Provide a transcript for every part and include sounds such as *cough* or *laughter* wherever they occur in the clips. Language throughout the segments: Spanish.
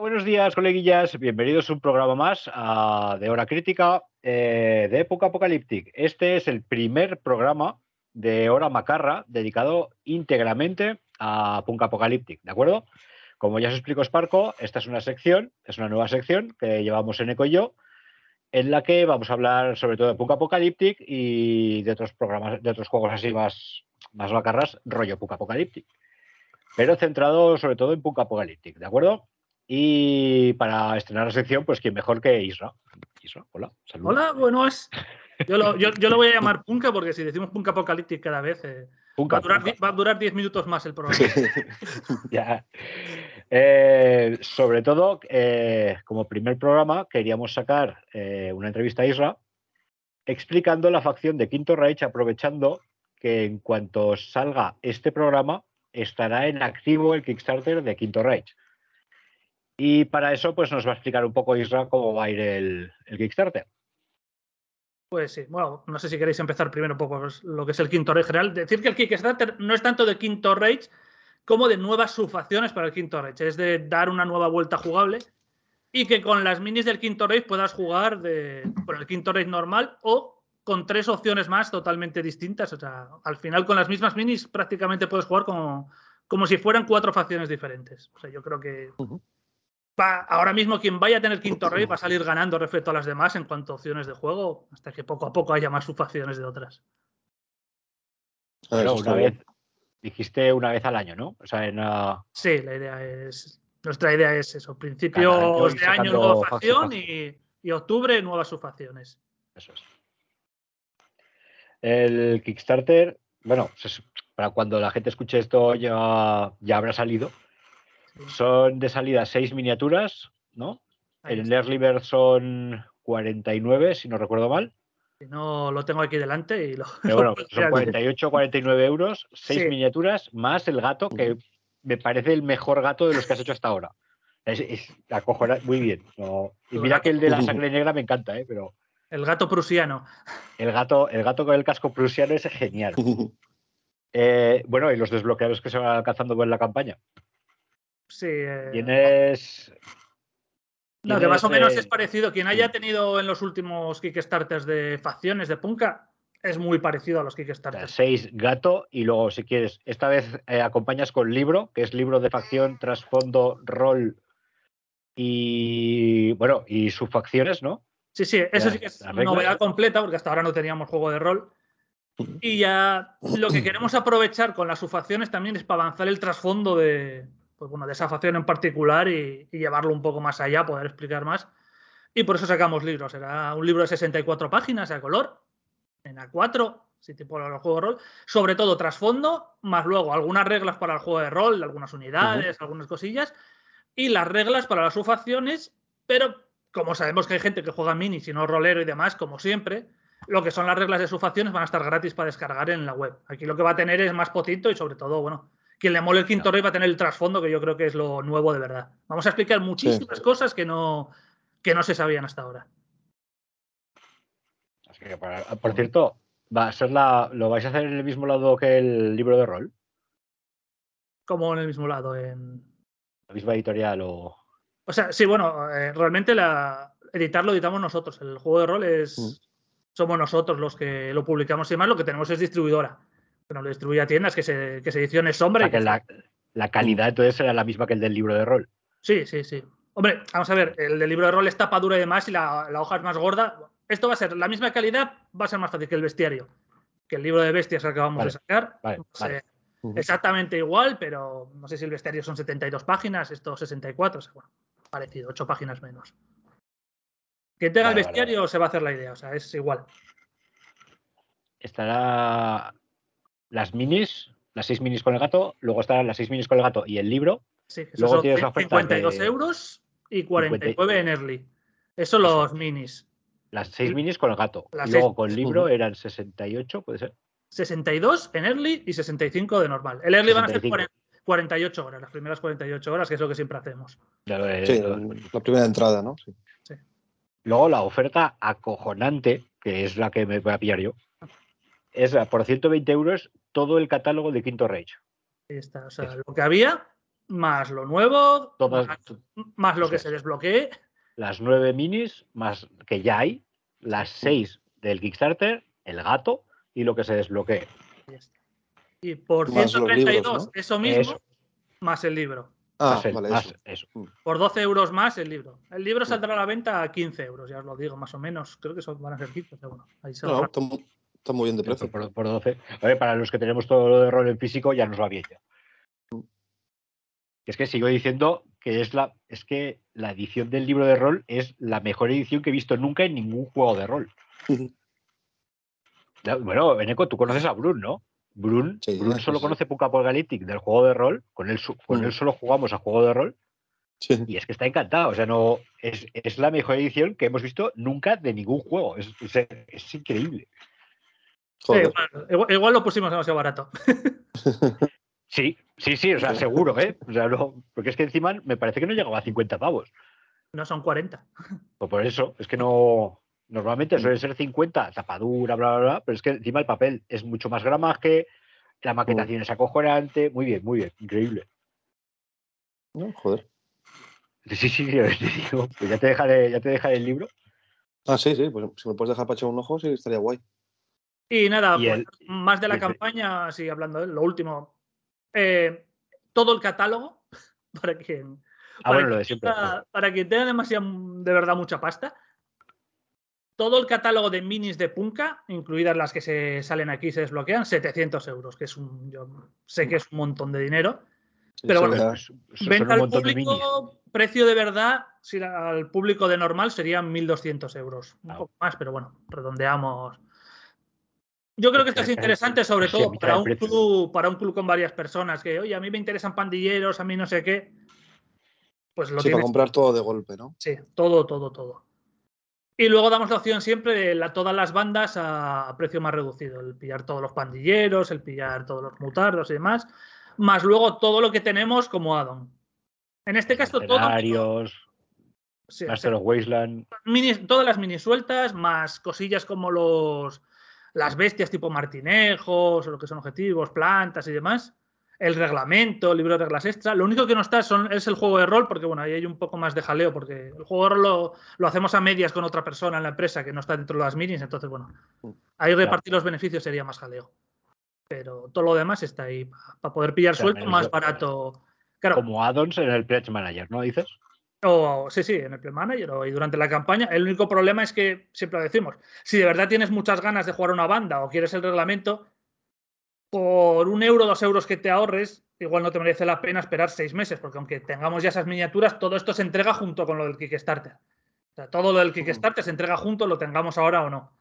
buenos días, coleguillas. Bienvenidos a un programa más de Hora Crítica eh, de Época Apocalíptica. Este es el primer programa de Hora Macarra dedicado íntegramente a Punk Apocalíptic, ¿de acuerdo? Como ya os explico Sparco, esta es una sección, es una nueva sección que llevamos en Eco y yo, en la que vamos a hablar sobre todo de Punk Apocalíptic y de otros programas, de otros juegos así más, más macarras, rollo Punk Apocalíptic. Pero centrado sobre todo en Punk Apocalíptic, ¿de acuerdo? Y para estrenar la sección, pues quién mejor que Isra. Isra, hola, saludos. Hola, bueno, es. Yo lo, yo, yo lo, voy a llamar *laughs* Punka porque si decimos Punk Apocalíptic cada vez, eh, va, a durar, va, a durar, 10 minutos más el programa. *laughs* ya. Eh, sobre todo, eh, como primer programa, queríamos sacar una entrevista a Isra explicando la facción de Quinto Reich, aprovechando que en cuanto salga este programa, estará en activo el Kickstarter de Quinto Reich. Y para eso, pues nos va a explicar un poco Isra cómo va a ir el, Kickstarter. Pues sí, bueno, no sé si queréis empezar primero un poco lo que es el Quinto Reich general. Decir que el Kickstarter no es tanto de Quinto Reich como de nuevas subfacciones para el Quinto Reich, es de dar una nueva vuelta jugable y que con las minis del Quinto Reich puedas jugar de, con el Quinto Reich normal o con tres opciones más totalmente distintas. O sea, al final con las mismas minis prácticamente puedes jugar como, como si fueran cuatro facciones diferentes. O sea, yo creo que ahora mismo quien vaya a tener quinto rey va a salir ganando respecto a las demás en cuanto a opciones de juego, hasta que poco a poco haya más subfacciones de otras. una vez, dijiste una vez al año, ¿no? O sea, en, Sí, la idea es. Nuestra idea es eso. Principios de año nueva facción y, y, octubre nuevas subfacciones. Eso es. El Kickstarter, bueno, para cuando la gente escuche esto ya, ya habrá salido. Son de salida seis miniaturas, ¿no? En el Early Bird son 49, si no recuerdo mal. No lo tengo aquí delante y lo. Pero bueno, *laughs* son 48, 49 euros, seis miniaturas, más el gato, que me parece el mejor gato de los que has hecho hasta ahora. Es, es muy bien. y mira que el de la sangre negra me encanta, ¿eh? Pero. El gato prusiano. El gato, el gato con el casco prusiano es genial. Eh, bueno, y los desbloqueados que se van alcanzando en la campaña. Sí. Eh, tienes. No, que más o menos es parecido. Quien haya tenido en los últimos Kickstarters de facciones de Punka es muy parecido a los Kickstarters. Seis gato y luego, si quieres, esta vez eh, acompañas con libro, que es libro de facción, trasfondo, rol y bueno, y sus facciones, ¿no? Sí, sí, eso sí que es novedad completa, porque hasta ahora no teníamos juego de rol. Y ya lo que queremos aprovechar con las subfacciones también es para avanzar el trasfondo de, pues bueno, de esa facción en particular y, llevarlo un poco más allá, poder explicar más. Y por eso sacamos libros. Era un libro de 64 páginas a color, en A4, si tipo el juego de rol. Sobre todo trasfondo, más luego algunas reglas para el juego de rol, algunas unidades, algunas cosillas. Y las reglas para las subfacciones, pero como sabemos que hay gente que juega mini, si no rolero y demás, como siempre, lo que son las reglas de subfacciones van a estar gratis para descargar en la web. Aquí lo que va a tener es más potito y sobre todo, bueno, quien le mole el quinto rey va a tener el trasfondo, que yo creo que es lo nuevo de verdad. Vamos a explicar muchísimas cosas que no, que no se sabían hasta ahora. por cierto, va a ser la, ¿lo vais a hacer en el mismo lado que el libro de rol? ¿Cómo en el mismo lado? En... La misma editorial o. O sea, sí, bueno, eh, realmente la, editarlo editamos nosotros. El juego de rol es. Mm. Somos nosotros los que lo publicamos y demás. Lo que tenemos es distribuidora no lo distribuye a tiendas, que se, que se sombra. que la, la, calidad entonces será la misma que el del libro de rol. Sí, sí, sí. Hombre, vamos a ver, el del libro de rol es tapa dura y demás y la, la, hoja es más gorda. Esto va a ser la misma calidad, va a ser más fácil que el bestiario. Que el libro de bestias que acabamos de sacar. Exactamente igual, pero no sé si el bestiario son 72 páginas, esto 64, o sea, bueno, parecido, 8 páginas menos. Que tenga el bestiario se va a hacer la idea, o sea, es igual. Estará las minis, las seis minis con el gato, luego están las seis minis con el gato y el libro. Sí, luego tienes 52 euros y 49 en early. Eso los minis. Las seis minis con el gato. luego con el libro eran 68, puede ser. 62 en early y 65 de normal. El early van a ser 48 horas, las primeras 48 horas, que es lo que siempre hacemos. Sí, la primera entrada, ¿no? Sí. Luego la oferta acojonante, que es la que me voy a pillar yo, es por 120 euros todo el catálogo de Quinto Reich. Ahí está. O sea, lo que había más lo nuevo, más, lo que se desbloquee. Las nueve minis, más que ya hay, las seis del Kickstarter, el gato y lo que se desbloquee. Y por 132, eso mismo, más el libro. Ah, vale, eso. Mm. Por 12 euros más el libro. El libro mm. saldrá a la venta a 15 euros, ya os lo digo, más o menos. Creo que son, van a ser 15, pero bueno. Ahí se no, está, muy bien de precio. Por, 12. A ver, para los que tenemos todo lo de rol en físico, ya nos va bien ya. Es que sigo diciendo que es la, es que la edición del libro de rol es la mejor edición que he visto nunca en ningún juego de rol. bueno, Eneco, tú conoces a Brun, ¿no? Brun, solo conoce Punk Apocalyptic del juego de rol, con él, con él solo jugamos a juego de rol. Y es que está encantado, o sea, no es, la mejor edición que hemos visto nunca de ningún juego. Es, increíble. Igual, lo pusimos demasiado barato. *laughs* sí, sí, sí, o sea, seguro, ¿eh? O sea, porque es que encima me parece que no llegaba a 50 pavos. No son 40. Pues por eso, es que no. Normalmente mm. suele ser 50, tapadura, bla, bla, bla, pero es que encima el papel es mucho más gramaje, la maquetación mm. es acojonante. Muy bien, muy bien, increíble. No, joder. Sí, sí, *laughs* digo, pues ya te dejaré, ya te dejaré el libro. Ah, sí, sí, pues si me puedes dejar para echar un ojo, sí, estaría guay. Y nada, pues, más de la campaña, sí, hablando de lo último. Eh, todo el catálogo, *laughs* para quien, ah, bueno, lo de siempre. para quien tenga demasiado, de verdad, mucha pasta, todo el catálogo de minis de Punka, incluidas las que se salen aquí y se desbloquean, 700 euros, que es un, yo sé que es un montón de dinero. pero bueno, venta al público, precio de verdad, si al público de normal serían 1.200 euros. Un poco más, pero bueno, redondeamos. Yo creo que esto es interesante, sobre todo para un, club, para un club con varias personas, que, oye, a mí me interesan pandilleros, a mí no sé qué. Pues lo sí, para comprar todo de golpe, ¿no? Sí, todo, todo, todo. Y luego damos la opción siempre de todas las bandas a, precio más reducido, el pillar todos los pandilleros, el pillar todos los mutardos y demás, más luego todo lo que tenemos como addon. En este caso, todo. Sí, Master of Wasteland. todas las mini sueltas, más cosillas como los las bestias tipo martinejos, o lo que son objetivos, plantas y demás el reglamento, el libro de reglas extra. Lo único que no está son, es el juego de rol, porque bueno, ahí hay un poco más de jaleo, porque el juego de rol lo, hacemos a medias con otra persona en la empresa que no está dentro de las minis, entonces bueno, mm. ahí repartir los beneficios sería más jaleo. Pero todo lo demás está ahí para poder pillar suelto más barato. Claro. Como addons en el Pledge Manager, ¿no dices? O, sí, sí, en el Pledge Manager o, y durante la campaña. El único problema es que, siempre lo decimos, si de verdad tienes muchas ganas de jugar una banda o quieres el reglamento, por un euro, dos euros que te ahorres, igual no te merece la pena esperar seis meses, porque aunque tengamos ya esas miniaturas, todo esto se entrega junto con lo del Kickstarter. O sea, todo lo del Kickstarter se entrega junto, lo tengamos ahora o no.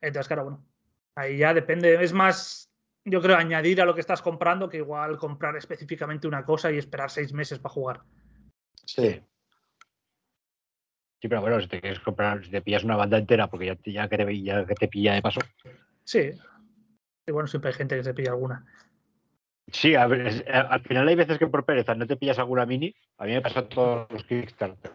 Entonces, claro, bueno, ahí ya depende. Es más, yo creo, añadir a lo que estás comprando que igual comprar específicamente una cosa y esperar seis meses para jugar. Sí. Sí, pero bueno, si te quieres comprar, si te pillas una banda entera, porque ya, ya, que, te, ya que te pilla de paso. Sí, y bueno, siempre hay gente que se pilla alguna. Sí, a ver, al final hay veces que por pereza no te pillas alguna mini. A mí me pasa todos los Kickstarter.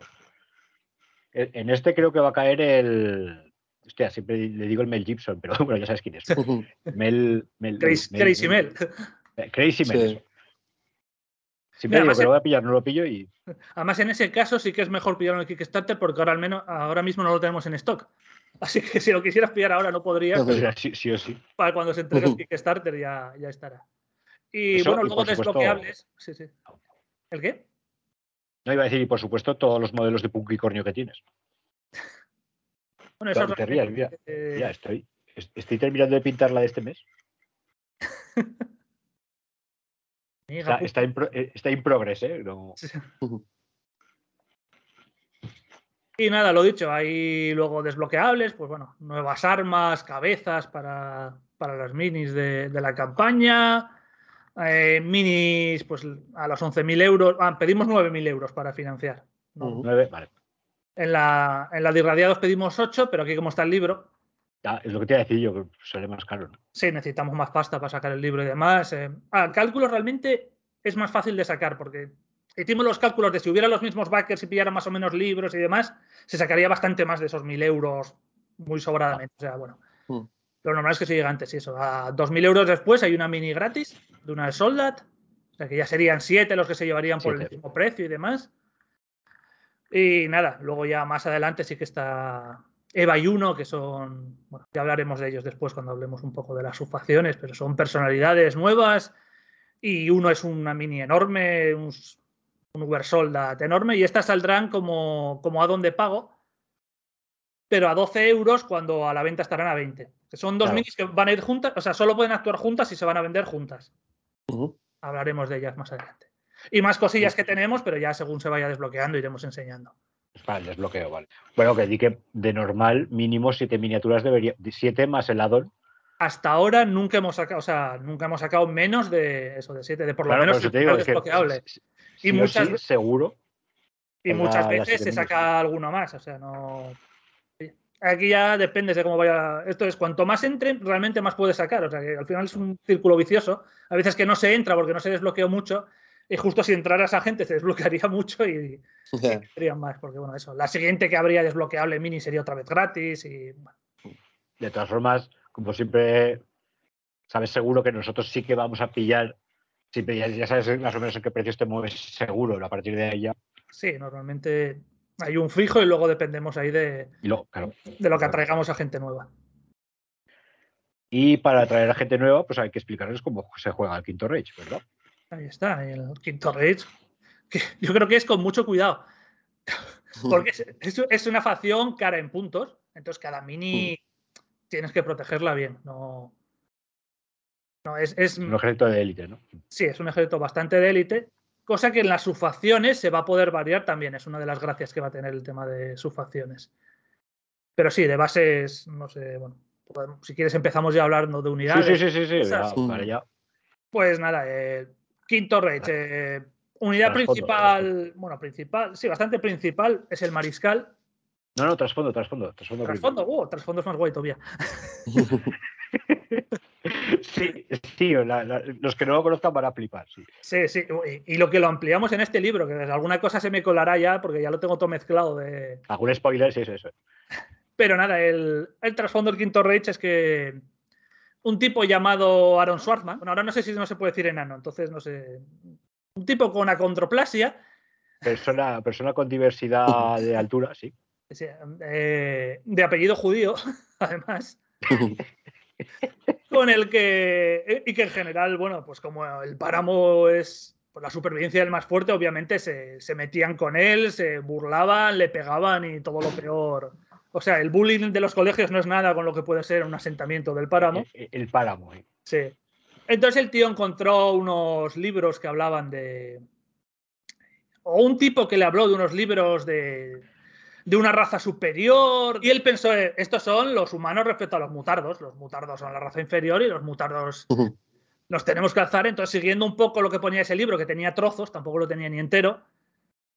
En este creo que va a caer el. Hostia, siempre le digo el Mel Gibson, pero *laughs* bueno, ya sabes quién es. *laughs* Mel. Mel Crazy, Mel. Crazy Mel. Siempre digo que lo voy a pillar, no lo pillo y. Además, en ese caso sí que es mejor pillarlo en el Kickstarter porque ahora al menos ahora mismo no lo tenemos en stock. Así que si lo quisieras pillar ahora no podrías. sí, sí, o sí. Para cuando se entregue el Kickstarter ya, ya estará. Y bueno, luego desbloqueables. Sí, sí. ¿El qué? No iba a decir, y por supuesto, todos los modelos de Punkicornio que tienes. Bueno, eso te rías, mira. Ya estoy. Estoy terminando de pintar la de este mes. *laughs* está, está, en eh, está, in, progress, ¿eh? No... Y nada, lo dicho, hay luego desbloqueables, pues bueno, nuevas armas, cabezas para, para las minis de, la campaña. Eh, minis, pues a los 11.000 euros. Ah, pedimos 9.000 euros para financiar. vale. En la, en la de irradiados pedimos 8, pero aquí como está el libro. Ya, es lo que te iba a decir yo, que sale más caro. Sí, necesitamos más pasta para sacar el libro y demás. Eh. Ah, cálculo realmente es más fácil de sacar porque hicimos los cálculos de si hubiera los mismos backers y pillara más o menos libros y demás, se sacaría bastante más de esos mil euros muy sobradamente. O sea, bueno. Hmm. Lo normal es que se llegue antes, y eso. A 2.000 euros después hay una mini gratis de una de Soldat. O sea que ya serían siete los que se llevarían por el mismo precio y demás. Y nada, luego ya más adelante sí que está Eva y Uno, que son, bueno, ya hablaremos de ellos después cuando hablemos un poco de las subfacciones, pero son personalidades nuevas y uno es una mini enorme, un, un Uber Soldat enorme y estas saldrán como, como a donde pago, pero a 12 euros cuando a la venta estarán a 20. Que son dos minis que van a ir juntas, o sea, solo pueden actuar juntas y se van a vender juntas. Hablaremos de ellas más adelante. Y más cosillas que tenemos, pero ya según se vaya desbloqueando iremos enseñando. Vale, desbloqueo, vale. Bueno, que di que de normal mínimo siete miniaturas debería, siete más el addon. Hasta ahora nunca hemos sacado, o sea, nunca hemos sacado menos de eso, de siete, de por lo menos el desbloqueable. y muchas seguro. Y muchas veces se saca alguno más, o sea, no. Aquí ya depende de cómo vaya. Esto es cuanto más entre, realmente más puedes sacar. O sea que al final es un círculo vicioso. A veces que no se entra porque no se desbloqueó mucho y justo si entrara esa gente se desbloquearía *laughs* mucho y, serían más, porque bueno, eso. La siguiente que habría desbloqueable mini sería otra vez gratis y De todas formas, como siempre, sabes seguro que nosotros sí que vamos a pillar, siempre ya, sabes más o menos en qué precio te mueves seguro a partir de ahí ya. Sí, normalmente hay un fijo y luego dependemos ahí de, de lo que atraigamos a gente nueva. Y para atraer a gente nueva, pues hay que explicarles cómo se juega el quinto Rage, ¿verdad? Ahí está, el quinto. Que *laughs* yo creo que es con mucho cuidado. *laughs* Porque es, una facción cara en puntos. Entonces, cada mini mm. tienes que protegerla bien. No. no es, un ejército de élite, ¿no? Sí, es un ejército bastante de élite. Cosa que en las subfacciones se va a poder variar también. Es una de las gracias que va a tener el tema de subfacciones. Pero sí, de bases, no sé, bueno. Si quieres empezamos ya hablando de unidades. Sí, sí, sí, sí, vale, ya. Pues nada, eh, Quinto Rage. Eh, unidad principal, bueno, principal, sí, bastante principal, es el Mariscal. No, no, trasfondo, trasfondo. Trasfondo, trasfondo, uh, trasfondo es más guay todavía. *laughs* sí, sí los que no lo conozcan van a flipar, sí. Sí, sí, y, lo que lo ampliamos en este libro, que alguna cosa se me colará ya, porque ya lo tengo todo mezclado de... Algún spoiler, sí, eso, eso. Pero nada, el, el trasfondo del quinto Rage es que un tipo llamado Aaron Schwartzman. Bueno, ahora no sé si no se puede decir enano, entonces no sé. Un tipo con acondroplasia. Persona, persona con diversidad de altura, sí. *laughs* Eh, de apellido judío, *laughs* además. *laughs* con el que. Y que en general, bueno, pues como el páramo es por la supervivencia del más fuerte, obviamente se, se metían con él, se burlaban, le pegaban y todo lo peor o sea, el bullying de los colegios no es nada con lo que puede ser un asentamiento del páramo. El, páramo, eh. Sí. Entonces el tío encontró unos libros que hablaban de. O un tipo que le habló de unos libros de, de una raza superior. Y él pensó, eh, estos son los humanos respecto a los mutardos. Los mutardos son la raza inferior y los mutardos los tenemos que alzar. Entonces, siguiendo un poco lo que ponía ese libro, que tenía trozos, tampoco lo tenía ni entero,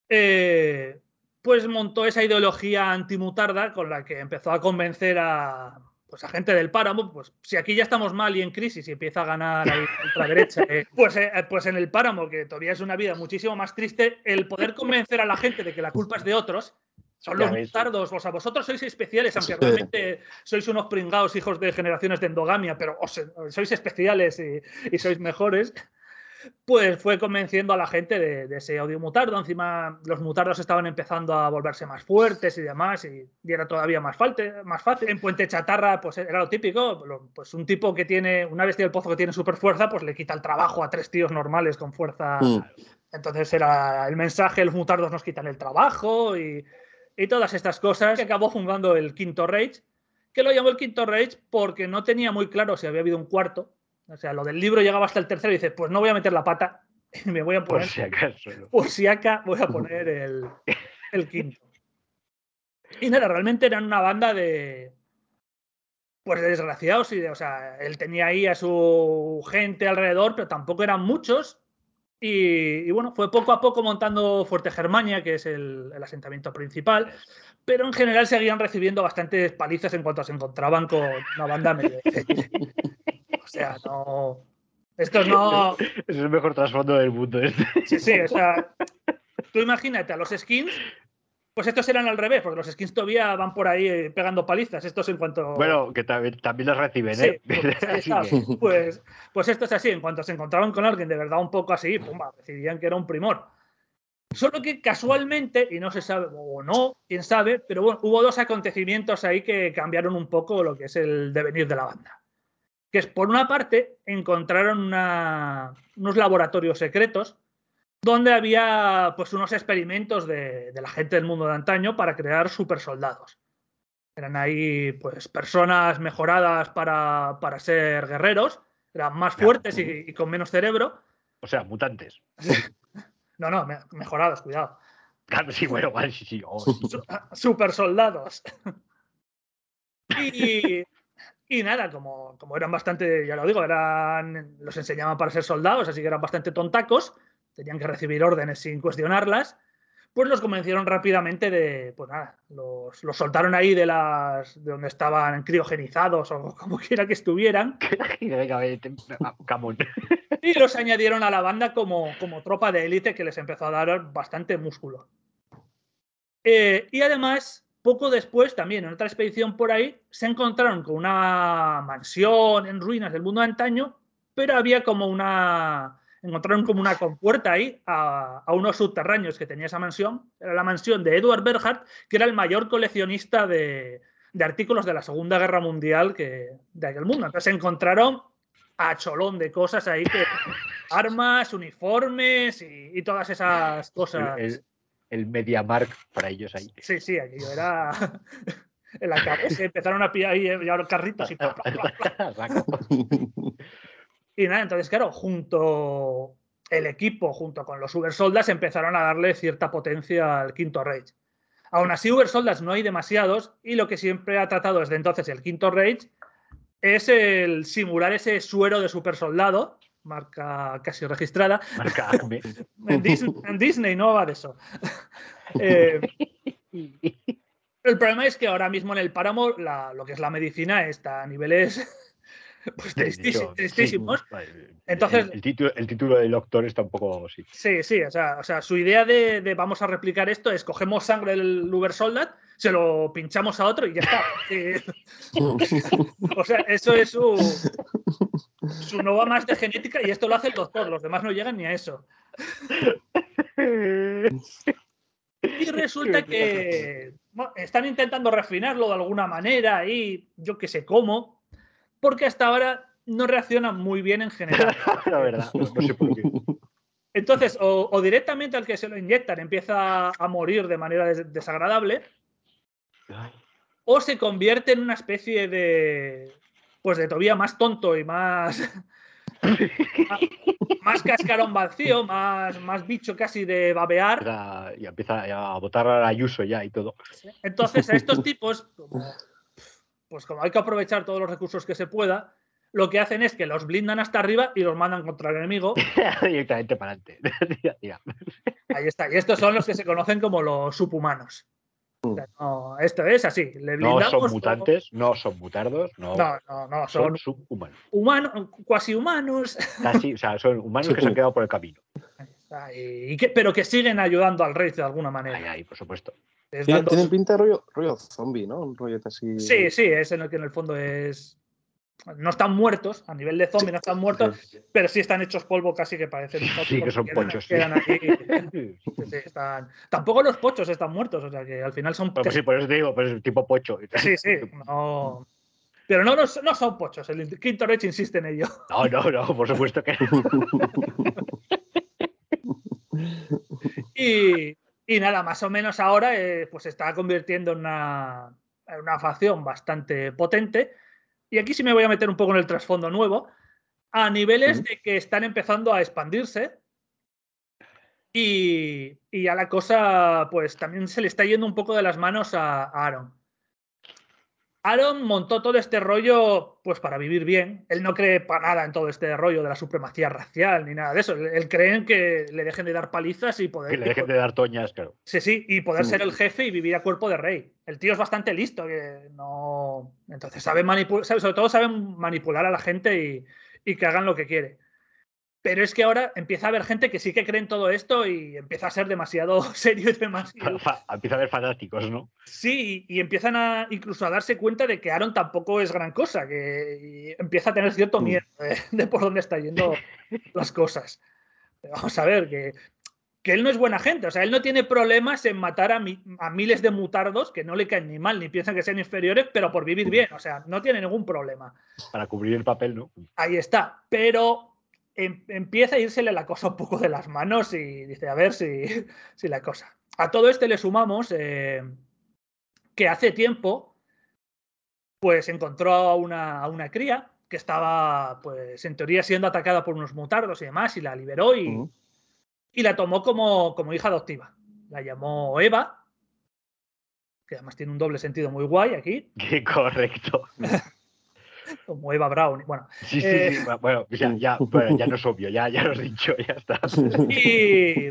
eh, pues montó esa ideología antimutarda con la que empezó a convencer a, pues a gente del páramo, pues si aquí ya estamos mal y en crisis y empieza a ganar la ultraderecha, eh, *laughs* pues, eh, pues en el páramo, que todavía es una vida muchísimo más triste, el poder convencer a la gente de que la culpa es de otros, son los mutardos, o sea, vosotros sois especiales, aunque realmente sois unos pringados hijos de generaciones de endogamia, pero sois especiales y sois mejores pues fue convenciendo a la gente de, ese odio mutardo. Encima, los mutardos estaban empezando a volverse más fuertes y demás, y, era todavía más, más fácil. En Puente Chatarra, pues era lo típico: pues un tipo que tiene, una bestia del pozo que tiene super fuerza, pues le quita el trabajo a tres tíos normales con fuerza. Mm. Entonces era el mensaje: los mutardos nos quitan el trabajo y, y todas estas cosas. Que acabó fundando el Quinto Rage, que lo llamó el Quinto Rage porque no tenía muy claro si había habido un cuarto o sea, lo del libro llegaba hasta el tercero y dices, pues no voy a meter la pata, *laughs* me voy a poner. Por si acaso. Por si acá voy a poner *laughs* el, quinto. Y nada, realmente eran una banda de. Pues de desgraciados y de, o sea, él tenía ahí a su gente alrededor, pero tampoco eran muchos. Y, bueno, fue poco a poco montando Fuerte Germania, que es el, asentamiento principal, pero en general seguían recibiendo bastantes palizas en cuanto se encontraban con una banda medio. *laughs* O sea, no. Esto no. *laughs* Es el mejor trasfondo del mundo. Este. Sí, sí, o sea. Tú imagínate a los skins, pues estos eran al revés, porque los skins todavía van por ahí eh, pegando palizas. Estos en cuanto. Bueno, que también, también los reciben, ¿eh? Pues, *laughs* pues, pues, esto es así. En cuanto se encontraban con alguien de verdad un poco así, pumba, decidían que era un primor. Solo que casualmente, y no se sabe, o no, quién sabe, pero bueno, hubo dos acontecimientos ahí que cambiaron un poco lo que es el devenir de la banda. Que es, por una parte, encontraron unos laboratorios secretos donde había pues unos experimentos de, la gente del mundo de antaño para crear supersoldados. Eran ahí pues personas mejoradas para, ser guerreros, eran más fuertes y, con menos cerebro. O sea, mutantes. no, no, mejorados, cuidado. sí, bueno, sí, sí. Oh, super soldados. *laughs* y, y nada, como, como eran bastante, ya lo digo, eran, los enseñaban para ser soldados, así que eran bastante tontacos tenían que recibir órdenes sin cuestionarlas, pues los convencieron rápidamente de, pues nada, los, los soltaron ahí de las de donde estaban criogenizados o *laughs* como quiera que estuvieran. *laughs* *laughs* y los añadieron a la banda como, como tropa de élite que les empezó a dar bastante músculo. Eh, y además, poco después, también en otra expedición por ahí, se encontraron con una mansión en ruinas del mundo de antaño, pero había como una, encontraron como una compuerta ahí a, unos subterráneos que tenía esa mansión. Era la mansión de Edward Berhardt, que era el mayor coleccionista de, artículos de la Segunda Guerra Mundial que, de aquel mundo. Entonces se encontraron a cholón de cosas ahí, que, armas, uniformes y, todas esas cosas. El, el, MediaMark para ellos ahí. Sí, sí, aquello era... *laughs* en la cabeza empezaron a pillar ahí, los carritos y... *laughs* Y nada, entonces, claro, junto el equipo, junto con los Uber Soldas, empezaron a darle cierta potencia al Quinto Rage. Aún así, Uber Soldas no hay demasiados y lo que siempre ha tratado desde entonces el Quinto Rage es el simular ese suero de super soldado, marca casi registrada. Marca *laughs* en, Disney, no va de eso. *laughs* Eh, el problema es que ahora mismo en el páramo lo que es la medicina está a niveles *laughs* pues tristísimos. Entonces, el, título, el título del doctor está un poco. Sí, sí, sí o, sea, o sea, su idea de, vamos a replicar esto es cogemos sangre del Uber Soldat, se lo pinchamos a otro y ya está. *laughs* o sea, eso es su, su no más de genética y esto lo hace el doctor, los demás no llegan ni a eso. Y resulta que están intentando refinarlo de alguna manera y yo que sé cómo, porque hasta ahora no reacciona muy bien en general. *laughs* La verdad, no, sé por qué. Entonces, o, directamente al que se lo inyectan empieza a morir de manera desagradable, o se convierte en una especie de, pues de todavía más tonto y más, *laughs* más, cascarón vacío, más, más bicho casi de babear. y empieza a botar a Ayuso ya y todo. Entonces, a estos tipos, pues como hay que aprovechar todos los recursos que se pueda, lo que hacen es que los blindan hasta arriba y los mandan contra el enemigo. *laughs* Directamente para adelante. *laughs* Ahí está. Y estos son los que se conocen como los subhumanos. Mm. esto es así. no son mutantes, no son mutardos, no. No, no, son, subhumanos. Humanos, cuasi humanos. *laughs* Casi, o sea, son humanos que se han quedado por el camino. Y que, pero que siguen ayudando al rey de alguna manera. Ahí, ahí, por supuesto. Tienen, pinta de rollo, rollo zombie, ¿no? Un rollo así. Sí, sí, es en el que en el fondo es. No están muertos, a nivel de zombie no están muertos, pero sí están hechos polvo casi que parecen. Sí, que son pochos. Tampoco los pochos están muertos, o sea que al final son. Pues sí, por eso te digo, pues tipo pocho. Sí, sí, no. Pero no, no, no son pochos, el Quinto Reich insiste en ello. No, no, no, por supuesto que *laughs* y, y nada, más o menos ahora eh, pues se está convirtiendo en una, una facción bastante potente. Y aquí sí me voy a meter un poco en el trasfondo nuevo, a niveles de que están empezando a expandirse. Y, y a la cosa, pues también se le está yendo un poco de las manos a Aaron. Aaron montó todo este rollo pues para vivir bien. Él no cree para nada en todo este rollo de la supremacía racial ni nada de eso. Él, cree en que le dejen de dar palizas y poder... Que le dejen de dar toñas, claro. Sí, sí, y poder ser el jefe y vivir a cuerpo de rey. El tío es bastante listo, que no... Entonces sabe manipular, sobre todo sabe manipular a la gente y, y que hagan lo que quiere. Pero es que ahora empieza a haber gente que sí que cree en todo esto y empieza a ser demasiado *laughs* serio y demasiado. Empieza a haber fanáticos, ¿no? Sí, y empiezan a incluso a darse cuenta de que Aaron tampoco es gran cosa, que empieza a tener cierto mm. miedo de, por dónde están yendo *laughs* las cosas. Vamos a ver, que, que, él no es buena gente, o sea, él no tiene problemas en matar a, a miles de mutardos que no le caen ni mal, ni piensan que sean inferiores, pero por vivir mm. bien, o sea, no tiene ningún problema. Para cubrir el papel, ¿no? Ahí está, pero Em, empieza a irsele la cosa un poco de las manos y dice, a ver si, si la cosa. A todo este le sumamos eh, que hace tiempo, pues encontró a una, a una, cría que estaba, pues en teoría siendo atacada por unos mutardos y demás, y la liberó y, y la tomó como, como hija adoptiva. La llamó Eva, que además tiene un doble sentido muy guay aquí. *laughs* Qué correcto. *laughs* *laughs* como Eva Brown. Bueno, sí, sí, eh, bueno, *laughs* ya, ya, ya, no es obvio, ya, ya lo has dicho, ya está. Y,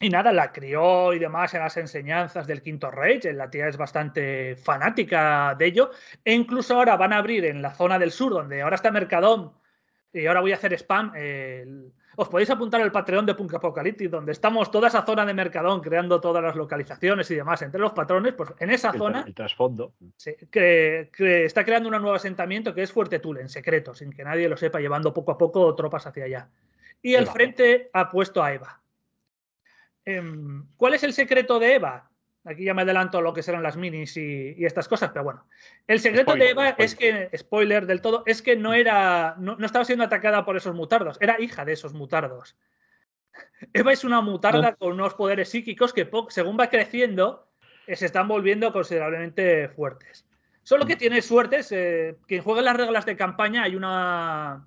y nada, la crió y demás en las enseñanzas del Quinto Rage. La tía es bastante fanática de ello. E incluso ahora van a abrir en la zona del sur, donde ahora está Mercadón, y ahora voy a hacer spam. El, os podéis apuntar al Patreon de Punk Apocalyptic, donde estamos toda esa zona de Mercadón creando todas las localizaciones y demás entre los patrones. Pues en esa zona. El trasfondo. Sí, que, está creando un nuevo asentamiento que es Fuerte Tul, en secreto, sin que nadie lo sepa, llevando poco a poco tropas hacia allá. Y el frente ha puesto a Eva. Em, ¿Cuál es el secreto de Eva? Aquí ya me adelanto lo que serán las minis y, estas cosas, pero bueno. El secreto de Eva es que, spoiler del todo, es que no era, no, estaba siendo atacada por esos mutardos, era hija de esos mutardos. *laughs* Eva es una mutarda con unos poderes psíquicos que según va creciendo eh, se están volviendo considerablemente fuertes. Solo que tiene suertes, eh, quien juegue las reglas de campaña hay una,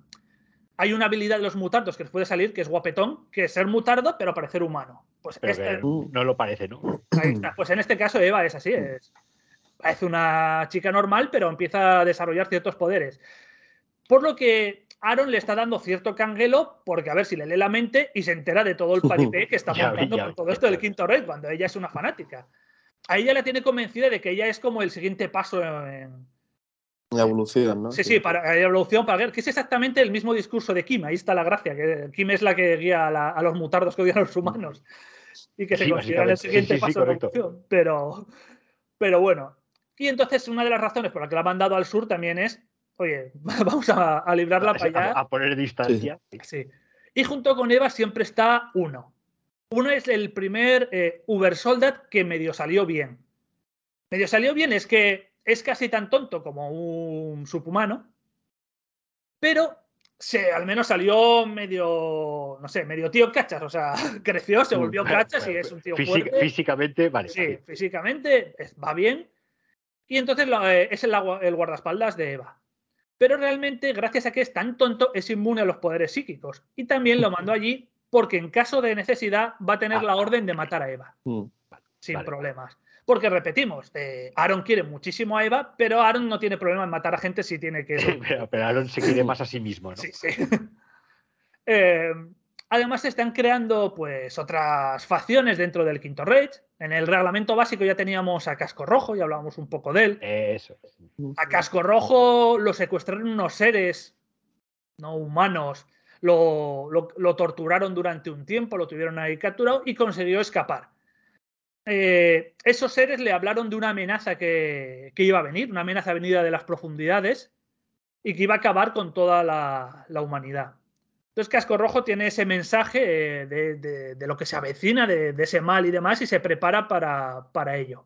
hay una habilidad de los mutardos que les puede salir, que es guapetón, que es ser mutardo, pero parecer humano. Pues este, no lo parece, ¿no? Ahí está. Pues en este caso Eva es así, es, parece una chica normal, pero empieza a desarrollar ciertos poderes. Por lo que Aaron le está dando cierto canguelo, porque a ver si le lee la mente y se entera de todo el paripé que está *laughs* montando con todo esto del quinto rey, cuando ella es una fanática. A ella la tiene convencida de que ella es como el siguiente paso en, la evolución, ¿no? Sí, sí, para la evolución, para ver, que es exactamente el mismo discurso de Kim, ahí está la gracia, que Kim es la que guía a, los mutardos que odian a los humanos y que se consideran el siguiente paso de evolución. Pero, pero bueno, y entonces una de las razones por las que la han mandado al sur también es, oye, *laughs* vamos a, librarla para allá. A, poner distancia. Sí. Y junto con Eva siempre está uno. Uno es el primer eh, Uber Soldat que medio salió bien. Medio salió bien es que es casi tan tonto como un subhumano, pero se, al menos salió medio, no sé, medio tío cachas, o sea, *laughs* creció, se volvió cachas y es un tío fuerte. Físicamente, vale. Sí, físicamente va bien. Y entonces eh, es el, el guardaespaldas de Eva. Pero realmente, gracias a que es tan tonto, es inmune a los poderes psíquicos. Y también lo mandó allí porque en caso de necesidad va a tener la ah. orden de matar a Eva. Mm. Sin problemas. Porque repetimos, eh, Aaron quiere muchísimo a Eva, pero Aaron no tiene problema en matar a gente si tiene que. *laughs* pero, Aaron se quiere más a sí mismo, ¿no? Sí, sí. *laughs* Eh, además, se están creando pues otras facciones dentro del Quinto Rage. En el reglamento básico ya teníamos a Casco Rojo, ya hablábamos un poco de él. Eso. A Casco Rojo lo secuestraron unos seres no humanos, lo, lo torturaron durante un tiempo, lo tuvieron ahí capturado y consiguió escapar. Eh, esos seres le hablaron de una amenaza que, iba a venir, una amenaza venida de las profundidades y que iba a acabar con toda la, humanidad. Entonces Casco Rojo tiene ese mensaje eh, de, lo que se avecina, de, ese mal y demás, y se prepara para, ello.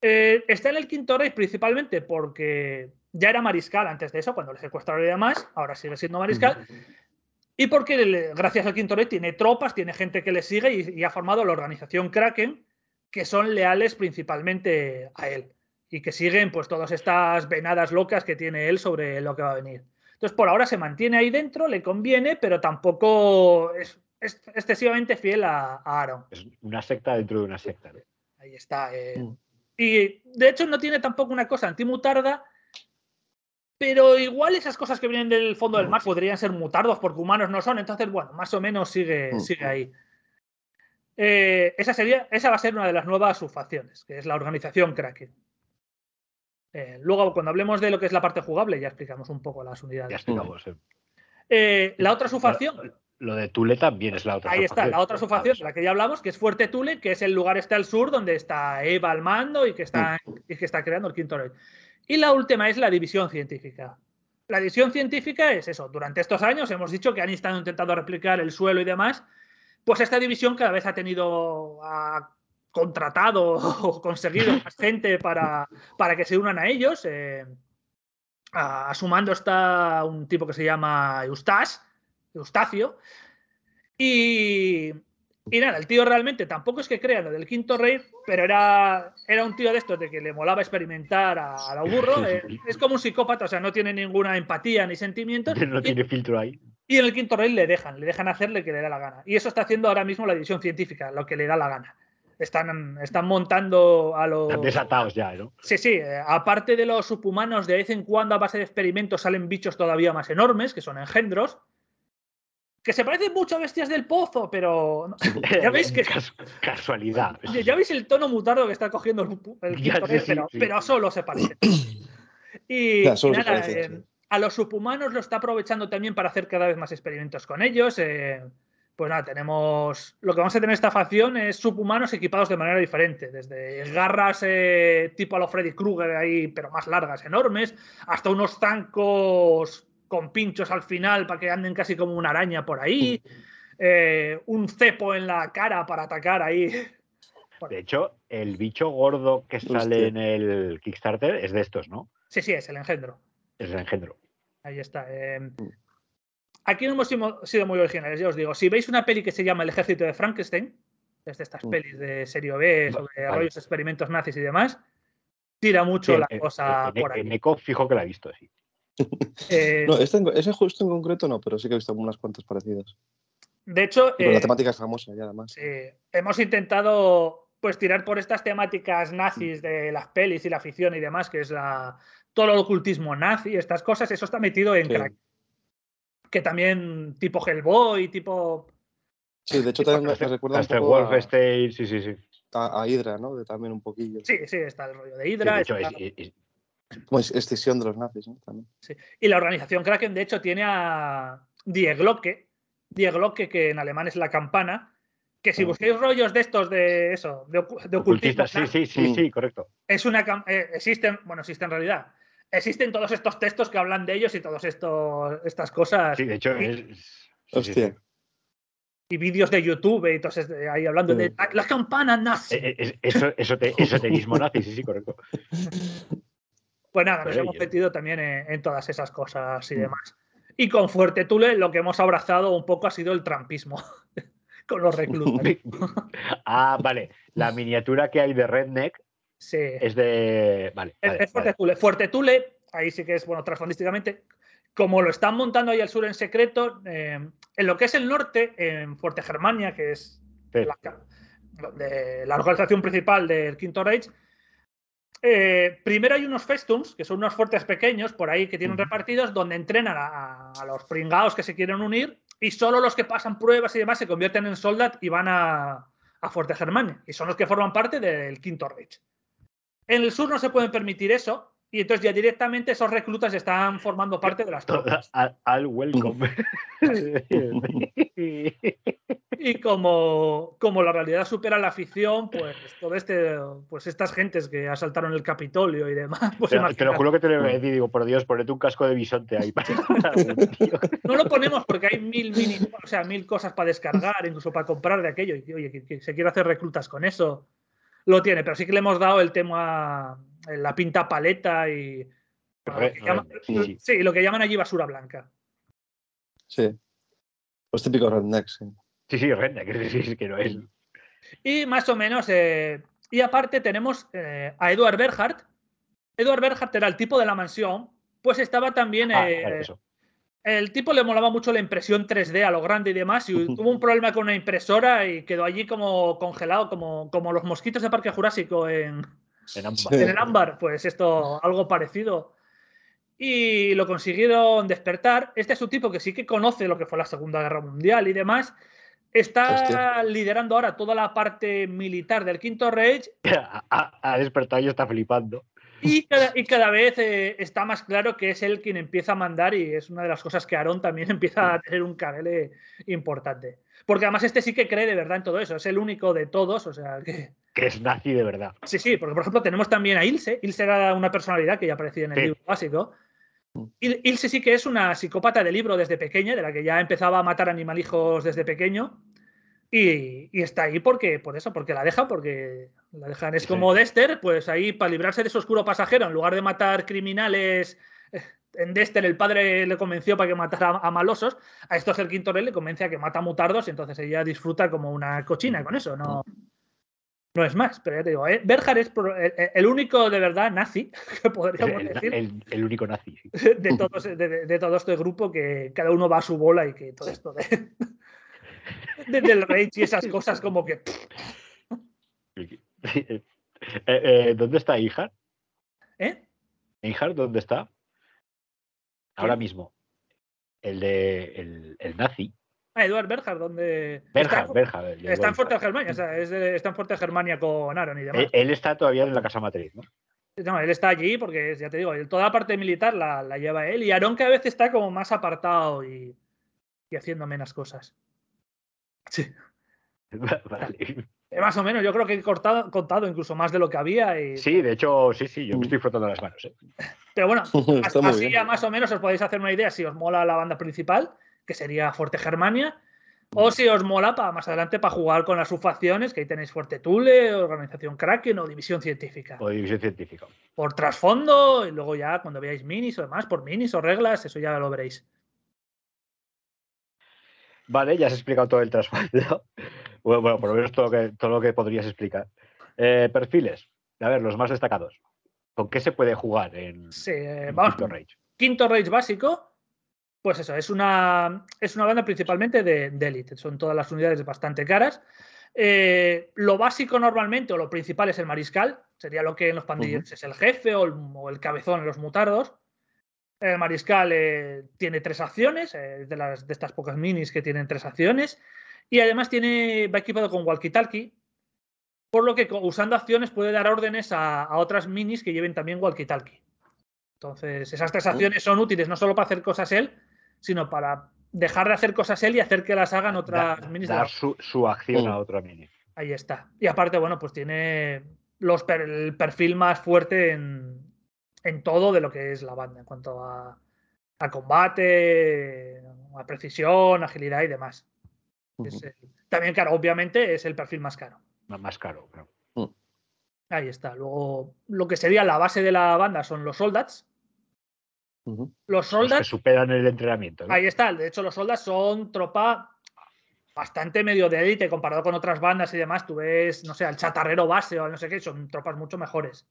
Eh, está en el quinto rey principalmente porque ya era mariscal antes de eso, cuando le secuestraron y demás, ahora sigue siendo mariscal. Y porque gracias al Quinto Rey tiene tropas, tiene gente que le sigue y, ha formado la organización Kraken, que son leales principalmente a él y que siguen pues todas estas venadas locas que tiene él sobre lo que va a venir. Entonces, por ahora se mantiene ahí dentro, le conviene, pero tampoco es, excesivamente fiel a, Aaron. Es una secta dentro de una secta. Ahí está. Eh. Mm. Y de hecho no tiene tampoco una cosa antimutarda, pero igual esas cosas que vienen del fondo del mar podrían ser mutardos porque humanos no son. Entonces, bueno, más o menos sigue, mm. sigue ahí. Eh, esa, sería, esa va a ser una de las nuevas subfacciones, que es la organización Kraken. Eh, luego, cuando hablemos de lo que es la parte jugable, ya explicamos un poco las unidades. Ya explicamos, Eh, la otra sufacción. Lo de Tule también es la otra Ahí está, la otra sufacción, la que ya hablamos, que es Fuerte Tule, que es el lugar este al sur donde está Eva al mando y que está, mm. y que está creando el quinto rey. Y la última es la división científica. La división científica es eso. Durante estos años hemos dicho que han estado intentando replicar el suelo y demás. Pues esta división cada vez ha tenido, ha contratado *laughs* o conseguido más *laughs* gente para, para que se unan a ellos. Eh, a, su mando está un tipo que se llama Eustace, Eustacio. Y, y nada, el tío realmente tampoco es que crea lo del quinto rey, pero era, era un tío de estos de que le molaba experimentar a, la burro. Eh, es como un psicópata, o sea, no tiene ninguna empatía ni sentimientos. *laughs* No tiene filtro ahí. Y en el quinto rey le dejan, le dejan hacer lo que le da la gana. Y eso está haciendo ahora mismo la división científica, lo que le da la gana. Están, están montando a los. Están desatados ya, ¿no? Sí, sí. Eh, aparte de los subhumanos, de vez en cuando a base de experimentos salen bichos todavía más enormes, que son engendros que se parecen mucho a bestias del pozo, pero *laughs* ya veis que casualidad. *laughs* Ya veis el tono mutardo que está cogiendo el, el *laughs* pero, solo se parece. *clears throat* Y, nada, eh, a los subhumanos lo está aprovechando también para hacer cada vez más experimentos con ellos. Eh, pues nada, tenemos. Lo que vamos a tener en esta facción es subhumanos equipados de manera diferente. Desde garras eh, tipo a los Freddy Krueger ahí, pero más largas, enormes, hasta unos zancos con pinchos al final para que anden casi como una araña por ahí, eh, un cepo en la cara para atacar ahí. De hecho, el bicho gordo que sale en el Kickstarter es de estos, ¿no? Sí, sí, es el engendro. Es el engendro. Ahí está. Em, aquí no hemos sido muy originales, ya os digo. Si veis una peli que se llama El ejército de Frankenstein, es de estas mm. pelis de serie B, sobre rollos experimentos nazis y demás, tira mucho la cosa por aquí. En Eco fijo que la he visto, sí. Eh, no, este ese justo en concreto no, pero sí que he visto unas cuantas parecidas. De hecho, la eh, temática es famosa ya además. hemos intentado pues tirar por estas temáticas nazis de las pelis y la ficción y demás, que es la todo el ocultismo nazi, estas cosas, eso está metido en crack. Que también tipo Hellboy, tipo Sí, de hecho también me recuerda un poco a, sí, sí, sí. A, Hydra, ¿no? De, también un poquillo. Sí, sí, está el rollo de Hydra. Como es extinción de los nazis, ¿no? También. Sí. Y la organización Kraken, de hecho, tiene a Die Glocke, Die Glocke, que en alemán es la campana, que si busquéis rollos de estos de eso, de, ocultismo. Sí, sí, sí, sí, correcto. Es una eh, existen, bueno, existen en realidad. Existen todos estos textos que hablan de ellos y todas estas cosas. Sí, de hecho, es. Hostia. Y vídeos de YouTube y entonces ahí hablando de la, campana nazi. Eh, eh, eso, eso, te, esoterismo nazi, sí, sí, correcto. *laughs* Pues nada, nos hemos metido también en, todas esas cosas y mm. demás. Y con Fuerte Tule lo que hemos abrazado un poco ha sido el trampismo *laughs* con los reclutas. *laughs* ah, vale. La miniatura que hay de Redneck sí. es de. Vale. Es, Fuerte Tule. Fuerte Tule, ahí sí que es, bueno, transfondísticamente, como lo están montando ahí al sur en secreto, eh, en lo que es el norte, en Fuerte Germania, que es la, de la organización principal del Quinto Reich, eh, primero hay unos festums, que son unos fuertes pequeños por ahí que tienen repartidos, donde entrenan a, los pringados que se quieren unir y solo los que pasan pruebas y demás se convierten en soldat y van a, a Fuerte Germania. Y son los que forman parte del Quinto Reich. En el sur no se pueden permitir eso, y entonces ya directamente esos reclutas están formando parte de las tropas. *laughs* Al, welcome. *laughs* y como, como la realidad supera la ficción, pues todo este, pues estas gentes que asaltaron el Capitolio y demás. *laughs* Pues te, lo juro que te lo decir, digo, por Dios, ponete un casco de bisonte ahí para No lo ponemos porque hay mil, o sea, mil cosas para descargar, incluso para comprar de aquello. Y oye, que, se quiere hacer reclutas con eso, lo tiene, pero sí que le hemos dado el tema, la pinta paleta y. sí, lo que llaman allí basura blanca. Sí. Los típicos rednecks, sí. Sí, sí, que sí, que no es. Y más o menos, eh, y aparte tenemos eh, a Eduard Berhardt. Eduard Berhardt era el tipo de la mansión, pues estaba también... Ah, eh, el tipo le molaba mucho la impresión 3D a lo grande y demás, y tuvo un problema con una impresora y quedó allí como congelado, como, como los mosquitos de Parque Jurásico en, en, ámbar. en el ámbar. Pues esto, algo parecido y lo consiguieron despertar. Este es un tipo que sí que conoce lo que fue la Segunda Guerra Mundial y demás, Está liderando ahora toda la parte militar del Quinto Reich. *laughs* Ha, despertado y está flipando. Y cada, y cada vez eh, está más claro que es él quien empieza a mandar y es una de las cosas que Aaron también *laughs* empieza a tener un cabele importante. Porque además este sí que cree de verdad en todo eso, es el único de todos, o sea que... Que es nazi de verdad. Sí, sí, porque por ejemplo tenemos también a Ilse. Ilse era una personalidad que ya aparecía en el libro básico. Mm. Ilse sí que es una psicópata de libro desde pequeña, de la que ya empezaba a matar animalijos desde pequeño. Y, está ahí porque, por eso, porque la dejan, porque la dejan. Es como Dexter, pues ahí para librarse de ese oscuro pasajero, en lugar de matar criminales, eh, en Dexter el padre le convenció para que matara a, malosos, a esto es el quinto rey le convence a que mata a mutardos y entonces ella disfruta como una cochina con eso, no, no es más. Pero ya te digo, ¿eh? Berger es el, único de verdad nazi, *laughs* que podríamos decir. El, único nazi. *laughs* De, todos, de, todo este grupo que cada uno va a su bola y que todo esto *laughs* de del Rage y esas cosas como que. Eh, eh, ¿Dónde está Ijar? ¿Eh? ¿Ijar dónde está? Ahora mismo. El de el, nazi. Ah, Eduard Berger, ¿dónde. Berger, está, Berger, está en Fuerte Germania, o sea, está en Fuerte Germania con Aaron y demás. Él, está todavía en la casa matriz, ¿no? No, él está allí porque, ya te digo, toda la parte militar la, lleva él y Aaron que a veces está como más apartado y, y haciendo menos cosas. Sí. *laughs* Vale. Eh, más o menos, yo creo que he cortado, contado incluso más de lo que había. Y... Sí, de hecho, sí, sí, yo me estoy frotando las manos. ¿eh? Pero bueno, *laughs* así ya más o menos os podéis hacer una idea si os mola la banda principal, que sería Fuerte Germania, o si os mola para más adelante para jugar con las subfacciones, que ahí tenéis Fuerte Tule, Organización Kraken o División Científica. O División Científica. Por trasfondo, y luego ya cuando veáis minis o demás, por minis o reglas, eso ya lo veréis. Vale, ya has explicado todo el trasfondo. *laughs* Bueno, por lo menos todo lo que, todo lo que podrías explicar. Eh, perfiles. A ver, los más destacados. ¿Con qué se puede jugar en, sí, eh, Quinto Rage? Quinto Rage básico. Pues eso, es una, es una banda principalmente de, Elite. Son todas las unidades bastante caras. Eh, lo básico normalmente, o lo principal, es el mariscal. Sería lo que en los pandilleros es el jefe o el, o el cabezón en los mutardos. El mariscal eh, tiene tres acciones, eh, de, las, de estas pocas minis que tienen tres acciones, y además tiene, va equipado con walkie-talkie, por lo que usando acciones puede dar órdenes a, otras minis que lleven también walkie-talkie. Entonces, esas tres acciones son útiles no solo para hacer cosas él, sino para dejar de hacer cosas él y hacer que las hagan otras minis. Dar su, acción a otra mini. Ahí está. Y aparte, bueno, pues tiene los el perfil más fuerte en, en todo de lo que es la banda, en cuanto a, combate, a precisión, agilidad y demás. también, claro, obviamente es el perfil más caro. Más caro, claro. Mm. Ahí está. Luego, lo que sería la base de la banda son los soldats. Los soldats. que superan el entrenamiento. Ahí está. De hecho, los soldats son tropa bastante medio de élite comparado con otras bandas y demás. Tú ves, no sé, al chatarrero base o no sé qué, son tropas mucho mejores.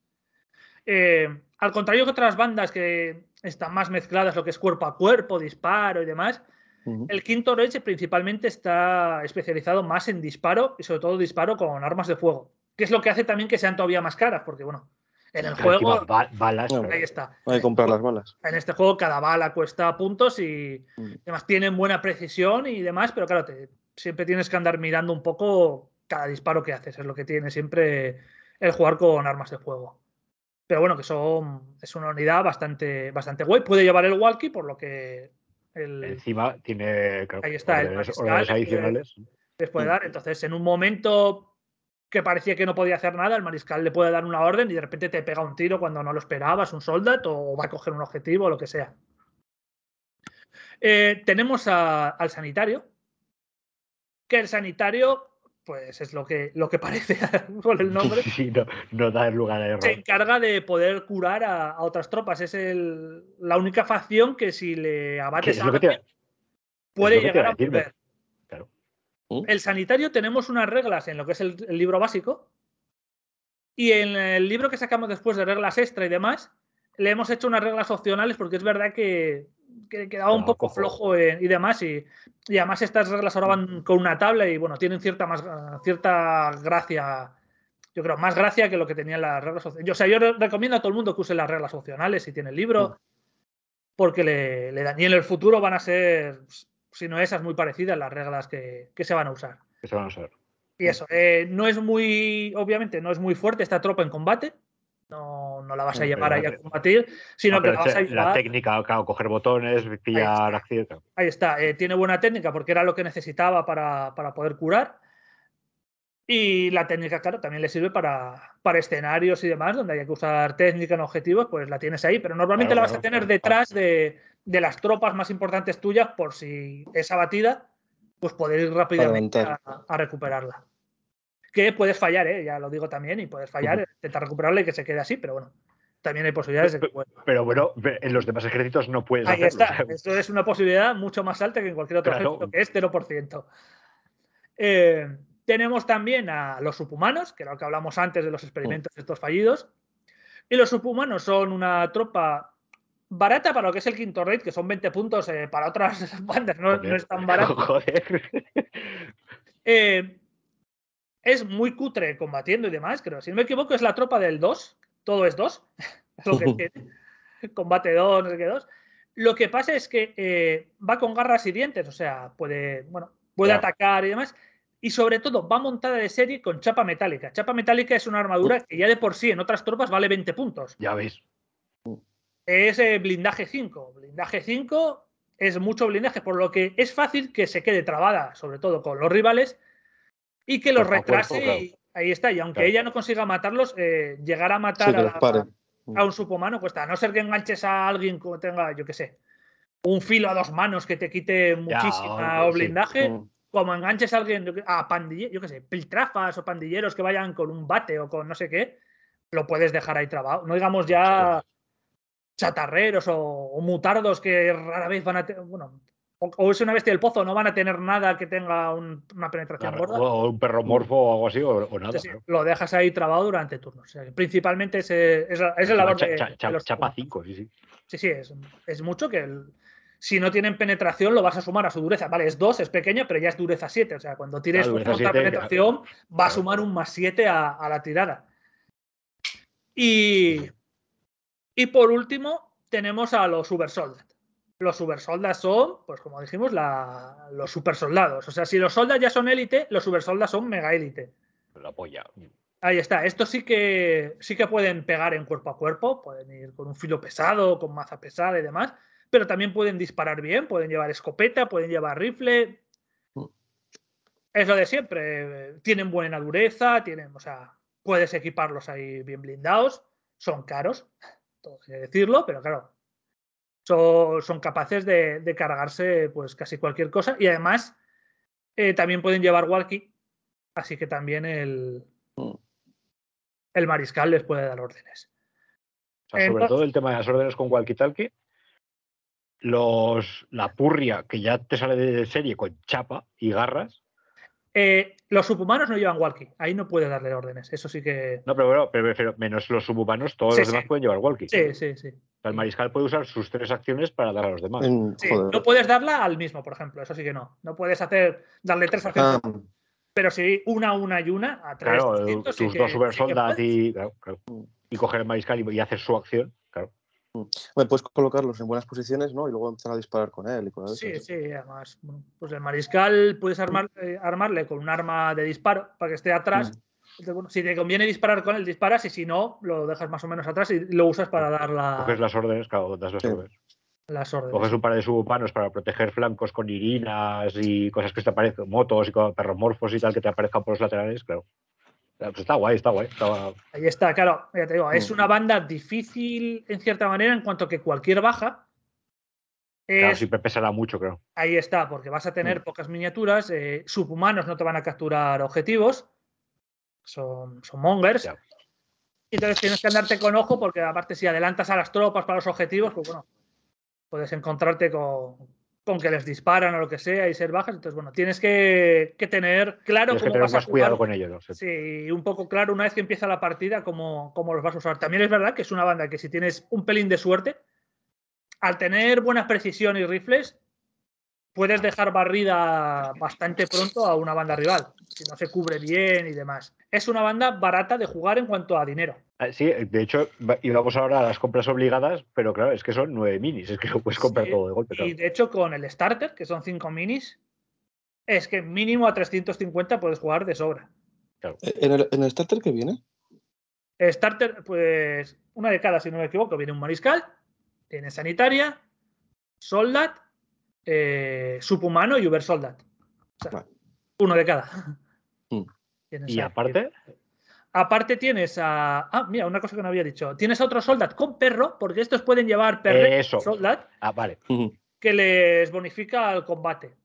Eh, al contrario que otras bandas que están más mezcladas, lo que es cuerpo a cuerpo, disparo y demás, el quinto Rage principalmente está especializado más en disparo y sobre todo disparo con armas de fuego, que es lo que hace también que sean todavía más caras, porque bueno, en el juego. balas. ahí está. Hay que comprar las balas. En este juego cada bala cuesta puntos y además tienen buena precisión y demás, pero claro, siempre tienes que andar mirando un poco cada disparo que haces. Es lo que tiene siempre el jugar con armas de fuego. Pero bueno, que son, es una unidad bastante, bastante guay. Puede llevar el walkie, por lo que. El, Encima tiene ahí está, órdenes, adicionales. Les puede dar. Entonces, en un momento que parecía que no podía hacer nada, el mariscal le puede dar una orden y de repente te pega un tiro cuando no lo esperabas, un soldado, o va a coger un objetivo, o lo que sea. Eh, tenemos al sanitario, que el sanitario pues es lo que, lo que parece *laughs* por el nombre. Sí, no, da lugar a error. Se encarga de poder curar a, otras tropas. Es el, la única facción que si le abates a puede llegar a. ¿Mm? El sanitario tenemos unas reglas en lo que es el, libro básico. Y en el libro que sacamos después de reglas extra y demás, le hemos hecho unas reglas opcionales porque es verdad que que quedaba un poco flojo y demás. Y, además estas reglas ahora van con una tabla y bueno, tienen cierta, más, cierta gracia. Yo creo, más gracia que lo que tenían las reglas opcionales. Yo, o sea, yo recomiendo a todo el mundo que use las reglas opcionales si tiene el libro, porque le, le dan. Y en el futuro van a ser, si no esas, muy parecidas las reglas que, se van a usar. Que se van a usar. Y eso, eh, no es muy, obviamente, no es muy fuerte esta tropa en combate, No, no la vas a llevar ahí a combatir, sino que la vas a llevar. La técnica, claro, coger botones, pillar acción. Ahí está, eh, tiene buena técnica porque era lo que necesitaba para, para, poder curar. Y la técnica, claro, también le sirve para, para escenarios y demás, donde hay que usar técnica en objetivos, pues la tienes ahí, pero normalmente la vas a tener detrás de, de, las tropas más importantes tuyas por si es abatida, pues poder ir rápidamente a recuperarla que puedes fallar, ¿eh? ya lo digo también, y puedes fallar, intentar recuperarle y que se quede así, pero bueno, también hay posibilidades de que Pero bueno, en los demás ejércitos no puedes Ahí está, *laughs* esto es una posibilidad mucho más alta que en cualquier otro ejército, que es 0%. Eh, tenemos también a los subhumanos, que era lo que hablamos antes de los experimentos estos fallidos. Y los subhumanos son una tropa barata para lo que es el quinto raid, que son 20 puntos eh, para otras *laughs* bandas, no, es tan *laughs* barato. Joder. Eh, es muy cutre combatiendo y demás, creo. Si no me equivoco, es la tropa del 2. Todo es 2. *laughs* lo que tiene. Combate 2, no sé qué 2. Lo que pasa es que eh, va con garras y dientes, o sea, puede, bueno, puede atacar y demás. Y sobre todo, va montada de serie con chapa metálica. Chapa metálica es una armadura que ya de por sí en otras tropas vale 20 puntos. Ya veis. Es eh, blindaje 5. Blindaje 5 es mucho blindaje, por lo que es fácil que se quede trabada, sobre todo con los rivales, y que los retrase. y ahí está. Y aunque ella no consiga matarlos, eh, llegar a matar a, un subhumano cuesta. A no ser que enganches a alguien que tenga, yo qué sé, un filo a dos manos que te quite muchísima o blindaje. Mm. Como enganches a alguien, a pandilleros, yo qué sé, piltrafas o pandilleros que vayan con un bate o con no sé qué, lo puedes dejar ahí trabado. No digamos ya chatarreros o, o, mutardos que rara vez van a tener. Bueno, o, es una bestia del pozo, no van a tener nada que tenga una penetración gorda. O un perro morfo o algo así, o, nada. Lo dejas ahí trabado durante turnos. principalmente es, es, es, el labor de, los chapa 5, sí, sí. Sí, sí, es, mucho que si no tienen penetración lo vas a sumar a su dureza. Vale, es 2, es pequeño, pero ya es dureza 7. O sea, cuando tires otra penetración, va a sumar un más 7 a, la tirada. Y, y por último, tenemos a los Uber los supersoldas son, pues como dijimos, los supersoldados. O sea, si los soldas ya son élite, los supersoldas son mega élite. La polla. Ahí está. Estos sí que sí que pueden pegar en cuerpo a cuerpo, pueden ir con un filo pesado, con maza pesada y demás, pero también pueden disparar bien, pueden llevar escopeta, pueden llevar rifle. Es lo de siempre. Tienen buena dureza, tienen, o sea, puedes equiparlos ahí bien blindados. Son caros, todo que decirlo, pero claro, son, capaces de, cargarse pues casi cualquier cosa y además eh, también pueden llevar walkie, así que también el, mm. el mariscal les puede dar órdenes. sobre todo el tema de las órdenes con walkie-talkie, los, la purria que ya te sale de serie con chapa y garras, eh, los subhumanos no llevan walkie, ahí no puedes darle órdenes, eso sí que. No, pero bueno, pero, menos los subhumanos, todos los demás pueden llevar walkie. Sí, sí, sí. El mariscal puede usar sus tres acciones para dar a los demás. no puedes darla al mismo, por ejemplo, eso sí que no. No puedes hacer darle tres acciones. Ah. Pero sí, una, una y una a tres. Claro, tus dos super y, y coger el mariscal y hacer su acción. Bueno, puedes colocarlos en buenas posiciones, ¿no? Y luego empezar a disparar con él y con Sí, sí, además. pues el mariscal puedes eh, armarle con un arma de disparo para que esté atrás. si te conviene disparar con él, disparas y si no, lo dejas más o menos atrás y lo usas para dar la. Coges las órdenes, claro, das las órdenes. Las órdenes. Coges un par de subhumanos para proteger flancos con irinas y cosas que te aparezcan, motos y perromorfos y tal que te aparezcan por los laterales, claro. Pues está guay, está guay. Ahí está, claro. Ya te digo, es una banda difícil en cierta manera en cuanto que cualquier baja. Claro, siempre pesará mucho, creo. Ahí está, porque vas a tener mm. pocas miniaturas. Eh, subhumanos no te van a capturar objetivos. Son, son mongers. Y entonces tienes que andarte con ojo, porque aparte, si adelantas a las tropas para los objetivos, pues bueno, puedes encontrarte con, con que les disparan o lo que sea y ser bajas. Entonces, bueno, tienes que, tener claro cómo vas más cuidado con ellos. Sí, un poco claro una vez que empieza la partida cómo, cómo los vas a usar. También es verdad que es una banda que si tienes un pelín de suerte, al tener buena precisión y rifles, puedes dejar barrida bastante pronto a una banda rival, si no se cubre bien y demás. Es una banda barata de jugar en cuanto a dinero. Ah, sí, de hecho, íbamos ahora a las compras obligadas, pero claro, es que son nueve minis, es que lo puedes comprar todo de golpe. Y de hecho, con el starter, que son cinco minis, es que mínimo a 350 puedes jugar de sobra. ¿En, el, ¿En el starter que viene? Starter, pues una de cada, si no me equivoco, viene un mariscal, tiene sanitaria, soldat, eh, subhumano y uber soldat. Uno de cada. Mm. Y aparte. Aparte tienes a. Ah, mira, una cosa que no había dicho. Tienes a otro soldat con perro, porque estos pueden llevar perro soldat. Ah, vale. Que les bonifica al combate.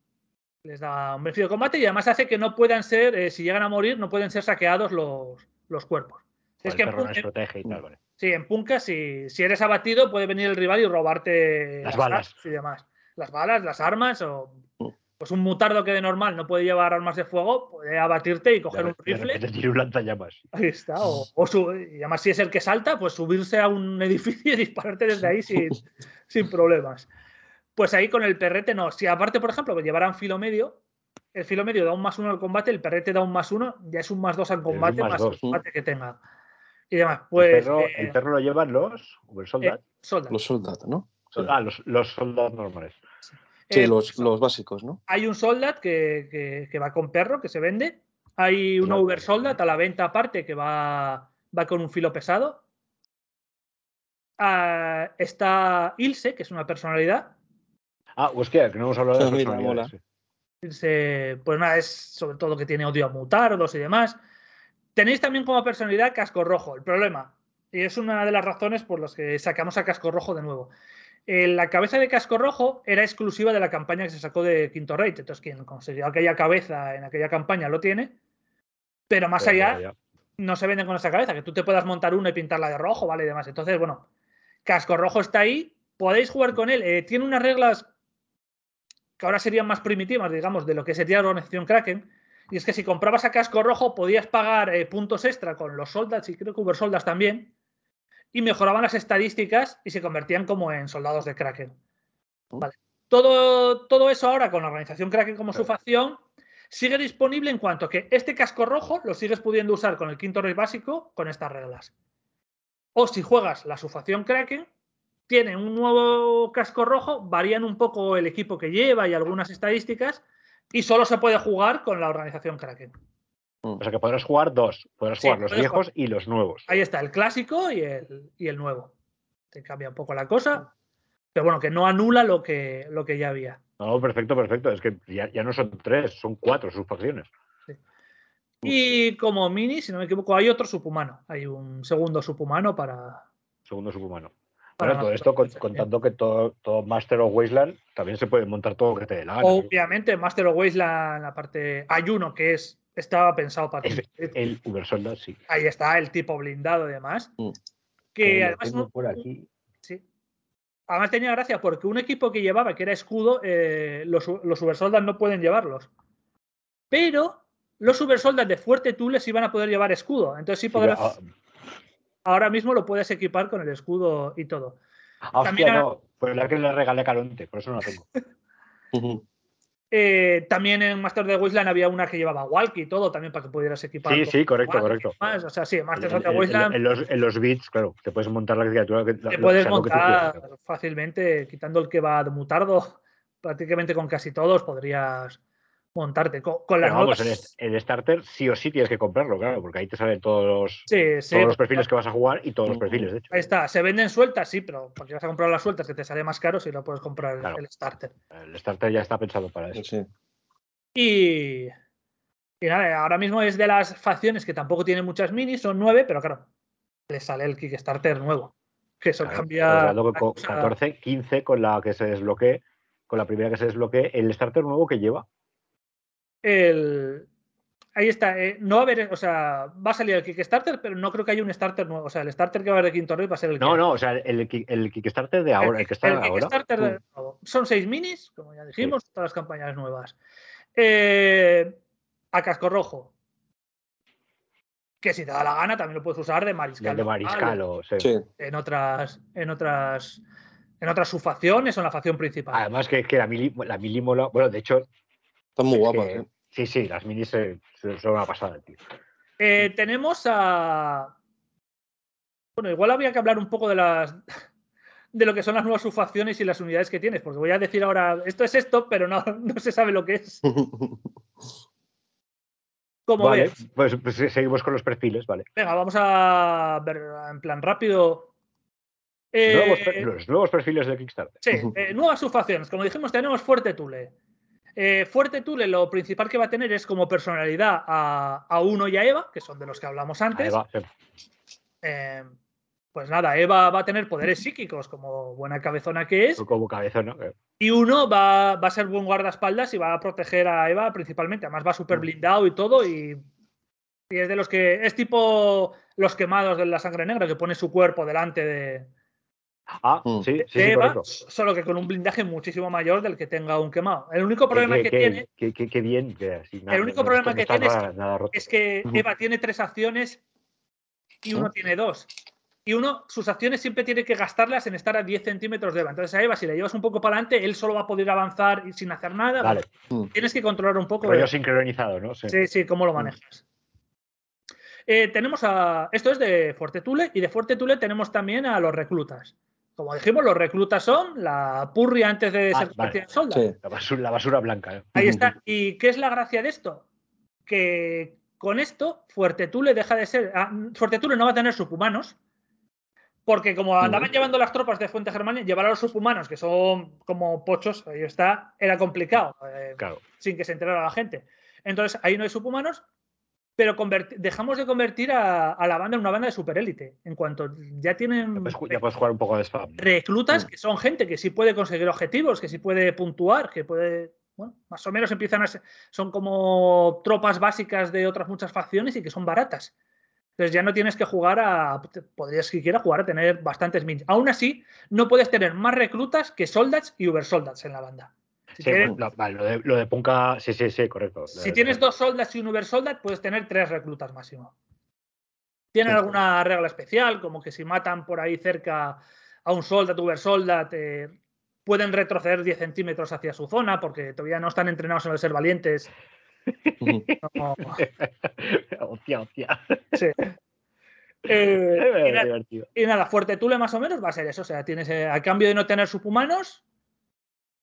Les da un beneficio de combate y además hace que no puedan ser, eh, si llegan a morir, no pueden ser saqueados los, los cuerpos. es que en protege y tal, vale. Sí, en Punka, si, si, eres abatido, puede venir el rival y robarte las, balas y demás. Las balas, las armas o pues un mutardo que de normal no puede llevar armas de fuego, puede abatirte y coger un rifle. De un lanzallamas. Ahí está. O, y además, si es el que salta, pues subirse a un edificio y dispararte desde ahí sin, *laughs* sin problemas. Pues ahí con el perrete no. Si aparte, por ejemplo, llevaran filo medio, el filo medio da un más uno al combate, el perrete da un más uno, ya es un más dos al combate, más, el combate que tenga. Y demás. Pues, el, perro, lo llevan los soldados. Eh, los soldados, ¿no? Ah, los, los soldados normales. Sí, eh, los, básicos, ¿no? Hay un soldat que, va con perro, que se vende. Hay un over soldat a la venta aparte que va, va con un filo pesado. Ah, está Ilse, que es una personalidad. Ah, hostia, que no hemos hablado de *laughs* personalidad. Ilse, pues nada, es sobre todo que tiene odio a mutardos y demás. Tenéis también como personalidad Casco Rojo. El problema, y es una de las razones por las que sacamos a Casco Rojo de nuevo. Eh, la cabeza de casco rojo era exclusiva de la campaña que se sacó de Quinto Rey. Entonces, quien consiguió aquella cabeza en aquella campaña lo tiene. Pero más allá, no se venden con esa cabeza. Que tú te puedas montar una y pintarla de rojo, ¿vale? Y demás. Entonces, bueno, casco rojo está ahí. Podéis jugar con él. Eh, tiene unas reglas que ahora serían más primitivas, digamos, de lo que sería la organización Kraken. Y es que si comprabas a casco rojo, podías pagar eh, puntos extra con los soldados y creo que Uber Soldas también y mejoraban las estadísticas y se convertían como en soldados de Kraken. Oh. Todo, todo eso ahora con la organización Kraken como su facción sigue disponible en cuanto que este casco rojo lo sigues pudiendo usar con el quinto rey básico con estas reglas. O si juegas la subfacción Kraken, tiene un nuevo casco rojo, varían un poco el equipo que lleva y algunas estadísticas, y solo se puede jugar con la organización Kraken. O sea que podrás jugar dos. Podrás jugar los viejos y los nuevos. Ahí está, el clásico y el, y el nuevo. Te cambia un poco la cosa. Pero bueno, que no anula lo que, lo que ya había. No, perfecto, perfecto. Es que ya, no son tres, son cuatro sus facciones. Y como mini, si no me equivoco, hay otro subhumano. Hay un segundo subhumano para. Segundo subhumano. Bueno, todo esto contando que todo, todo, Master of Wasteland también se puede montar todo lo que te dé la gana. Obviamente, Master of Wasteland, la parte. Hay uno que es estaba pensado para el, el Uber Soldat, sí. Ahí está, el tipo blindado y demás. Mm. Que además. por aquí. Sí. Además tenía gracia porque un equipo que llevaba, que era escudo, eh, los, los Uber Soldat no pueden llevarlos. Pero los Uber Soldat de Fuerte Tules iban a poder llevar escudo. Entonces sí podrás. Ah. ahora mismo lo puedes equipar con el escudo y todo. Ah, También no. Pues la que le regalé a Caronte, por eso no lo tengo. *laughs* Eh, también en Master de Wasteland había una que llevaba walkie y todo, también para que pudieras equipar. Sí, sí, correcto, correcto. O sea, sí, Master of the Wasteland. En, los, en los bits, claro, te puedes montar la criatura que Te puedes montar fácilmente, quitando el que va de mutardo, *laughs* prácticamente con casi todos podrías montarte. Con, las vamos, el, starter sí o sí tienes que comprarlo, claro, porque ahí te salen todos los, todos los perfiles que vas a jugar y todos los perfiles, de hecho. Ahí está, se venden sueltas, sí, pero porque vas a comprar las sueltas que te sale más caro si no puedes comprar el starter. El starter ya está pensado para eso. Sí. Y, y nada, ahora mismo es de las facciones que tampoco tienen muchas minis, son nueve, pero claro, le sale el Kickstarter nuevo. Que eso cambia. con 14, 15 con la que se desbloquee, con la primera que se desbloquee, el starter nuevo que lleva el, ahí está. Eh, no va a haber, o sea, va a salir el Kickstarter, pero no creo que haya un starter nuevo. O sea, el starter que va a haber de Quinto Rey va a ser el. No, no, o sea, el, el, Kickstarter de ahora, el, que está ahora. Son seis minis, como ya dijimos, todas las campañas nuevas. Eh, a casco rojo. Que si te da la gana también lo puedes usar de mariscal. De mariscal, o, En otras, en otras, en otras subfacciones o en la facción principal. Además que, que la, mili, la milimola, bueno, de hecho, están muy guapas, ¿eh? Sí, sí, las minis son una pasada, tío. Eh, tenemos a. Bueno, igual habría que hablar un poco de las. *laughs* de lo que son las nuevas subfacciones y las unidades que tienes, porque voy a decir ahora, esto es esto, pero no, *laughs* no se sabe lo que es. *laughs* Como vale, pues, pues, seguimos con los perfiles, vale. Venga, vamos a ver en plan rápido. Eh, los nuevos perfiles de Kickstarter. Sí, eh, nuevas subfacciones. Como dijimos, tenemos Fuerte Tule. Eh, Fuerte Tule lo principal que va a tener es como personalidad a, a Uno y a Eva, que son de los que hablamos antes. pues nada, Eva va a tener poderes psíquicos como buena cabezona que es. Como cabezona. Y uno va, a ser buen guardaespaldas y va a proteger a Eva principalmente. Además va súper mm. blindado y todo y, y, es de los que... Es tipo los quemados de la sangre negra que pone su cuerpo delante de, Ah, mm. sí, sí, Eva, solo que con un blindaje muchísimo mayor del que tenga un quemado. El único problema que, tiene. Qué bien. el único problema que tiene es, que Eva tiene tres acciones y uno tiene dos. Y uno, sus acciones siempre tiene que gastarlas en estar a 10 centímetros de Eva. Entonces a Eva, si le llevas un poco para adelante, él solo va a poder avanzar sin hacer nada. Vale. Mm. Tienes que controlar un poco. Rollo sincronizado, ¿no? Sí, sí, cómo lo mm. manejas. Eh, tenemos a. Esto es de Fuerte Tule y de Fuerte Tule tenemos también a los reclutas. Como dijimos, los reclutas son la purria antes de ah, ser vale. solda. La, basura, blanca. ¿eh? Ahí está. *laughs* ¿Y qué es la gracia de esto? Que con esto, Fuertetule deja de ser. Ah, Fuertetule no va a tener subhumanos. Porque como andaban llevando las tropas de Fuente Germania, llevar a los subhumanos, que son como pochos, ahí está, era complicado. Eh, sin que se enterara la gente. Entonces, ahí no hay subhumanos pero dejamos de convertir a, la banda en una banda de superélite. En cuanto ya tienen. Ya puedes, jugar un poco de spam. Reclutas mm. que son gente que sí puede conseguir objetivos, que sí puede puntuar, que puede. Bueno, más o menos empiezan a ser. Son como tropas básicas de otras muchas facciones y que son baratas. Entonces ya no tienes que jugar a. Podrías siquiera jugar a tener bastantes mins. Aún así, no puedes tener más reclutas que soldats y uber soldats en la banda lo, de, Punka, sí, sí, sí, correcto. Si tienes dos soldas y un Uber Soldat, puedes tener tres reclutas máximo. ¿Tienen alguna regla especial? Como que si matan por ahí cerca a un Soldat, Uber Soldat, eh, pueden retroceder 10 centímetros hacia su zona porque todavía no están entrenados en el ser valientes. *laughs* hostia, hostia. Sí. *laughs* Eh, y, nada, Fuerte Tule más o menos va a ser eso. O sea, tienes, eh, a cambio de no tener subhumanos,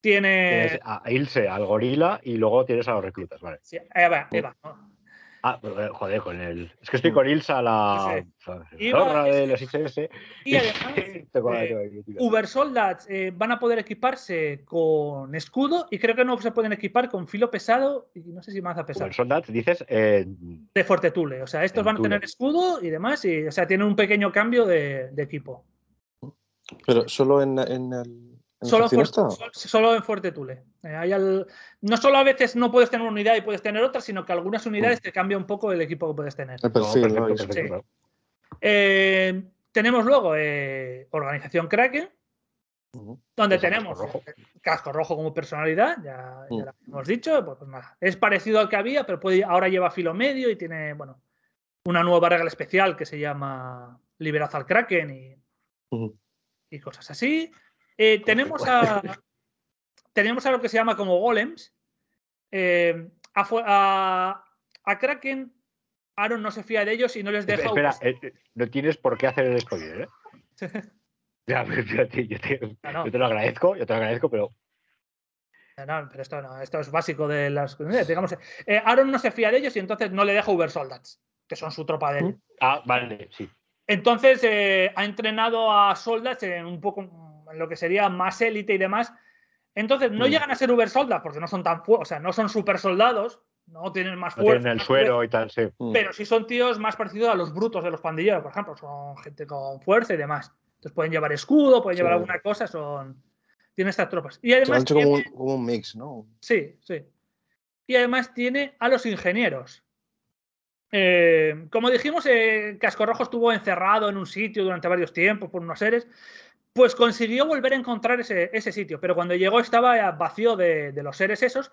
tiene. Tienes a Ilse, al gorila y luego tienes a los reclutas, vale. Sí, Eva, Eva. Ah, eh, joder, con el. Es que estoy con Ilsa, la zorra de los ICS. Y además, *laughs* eh, Uber Soldats eh, van a poder equiparse con escudo y creo que no se pueden equipar con filo pesado y no sé si más a pesado. Uber Soldats, dices. de Fortetule. O sea, estos van a tener escudo y demás. Y, o sea, tienen un pequeño cambio de, equipo. Pero solo en, en el Solo, solo, en Fuerte Tule. Eh, no solo a veces no puedes tener una unidad y puedes tener otra, sino que algunas unidades mm. te cambia un poco el equipo que puedes tener. Eh, tenemos luego eh, Organización Kraken, donde tenemos casco rojo como personalidad, ya, mm. lo hemos dicho. Pues, pues es parecido al que había, pero ahora lleva filo medio y tiene, bueno, una nueva regla especial que se llama Liberad al Kraken y cosas así. Eh, tenemos, a, tenemos a lo que se llama como golems. Eh, a, Kraken, Aaron no se fía de ellos y no les deja. Espera, eh, no tienes por qué hacer el spoiler, *laughs* ya, *laughs* yo, te, yo, te, lo agradezco, yo te lo agradezco, pero no, pero esto no, esto es básico de las. Digamos, Aaron no se fía de ellos y entonces no le deja Uber Soldats, que son su tropa de él. Ah, vale, sí. Entonces ha entrenado a Soldats en un poco lo que sería más élite y demás. Entonces, no mm. llegan a ser Uber soldados porque no son tan o sea, no son super soldados, no tienen más fuerza. tienen el suero y tal, sí. Mm. Pero sí son tíos más parecidos a los brutos de los pandilleros, por ejemplo, son gente con fuerza y demás. Entonces pueden llevar escudo, pueden llevar alguna cosa, son. Tienen estas tropas. Y además. como, un, mix, ¿no? Sí, sí. Y además tiene a los ingenieros. Eh, como dijimos, eh, Casco Rojo estuvo encerrado en un sitio durante varios tiempos por unos seres. Pues consiguió volver a encontrar ese, sitio, pero cuando llegó estaba vacío de, los seres esos,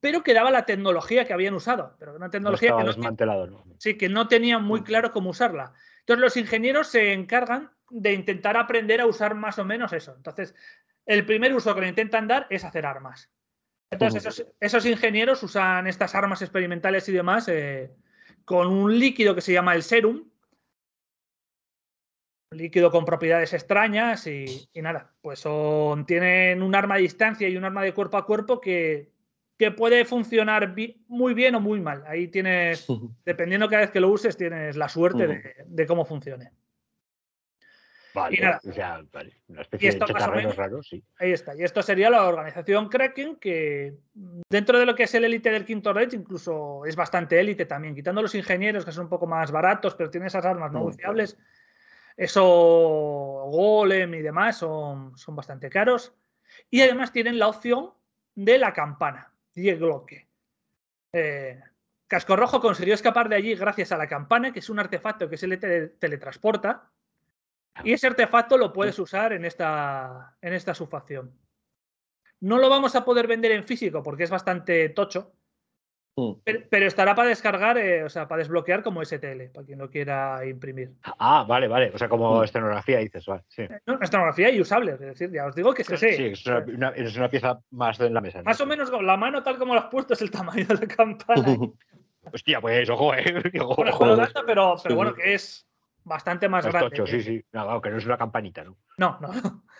pero quedaba la tecnología que habían usado. Pero una tecnología que, no, sí, que no tenían muy claro cómo usarla. Entonces los ingenieros se encargan de intentar aprender a usar más o menos eso. Entonces, el primer uso que le intentan dar es hacer armas. Entonces, esos, ingenieros usan estas armas experimentales y demás eh, con un líquido que se llama el serum, líquido con propiedades extrañas y, nada, pues son, tienen un arma a distancia y un arma de cuerpo a cuerpo que que puede funcionar muy bien o muy mal. Ahí tienes, *laughs* dependiendo cada vez que lo uses, tienes la suerte de, cómo funcione. Vale, o sea, vale, una especie de menos, raro, sí. Ahí está. Y esto sería la organización Kraken, que dentro de lo que es el élite del Quinto Reich, incluso es bastante élite también, quitando los ingenieros, que son un poco más baratos, pero tienen esas armas no fiables. Eso, Golem y demás, son, son bastante caros. Y además tienen la opción de la campana. Die Glocke. Eh, Casco Rojo consiguió escapar de allí gracias a la campana, que es un artefacto que se le teletransporta. Y ese artefacto lo puedes usar en esta, en esta subfacción. No lo vamos a poder vender en físico porque es bastante tocho, Mm. Pero, estará para descargar, eh, o sea, para desbloquear como STL, para quien lo quiera imprimir. Ah, vale, vale. O sea, como mm. escenografía dices, vale. Sí. Eh, no, escenografía y usable, es decir, ya os digo que sí. Sí, es una, es una, pieza más en la mesa. Más o menos la mano tal como lo has puesto es el tamaño de la campana. *laughs* Hostia, pues ojo, eh. *laughs* pero, pero bueno, que es bastante más grande. Tocho, sí, sí. No, que no es una campanita, ¿no? No, no. *laughs*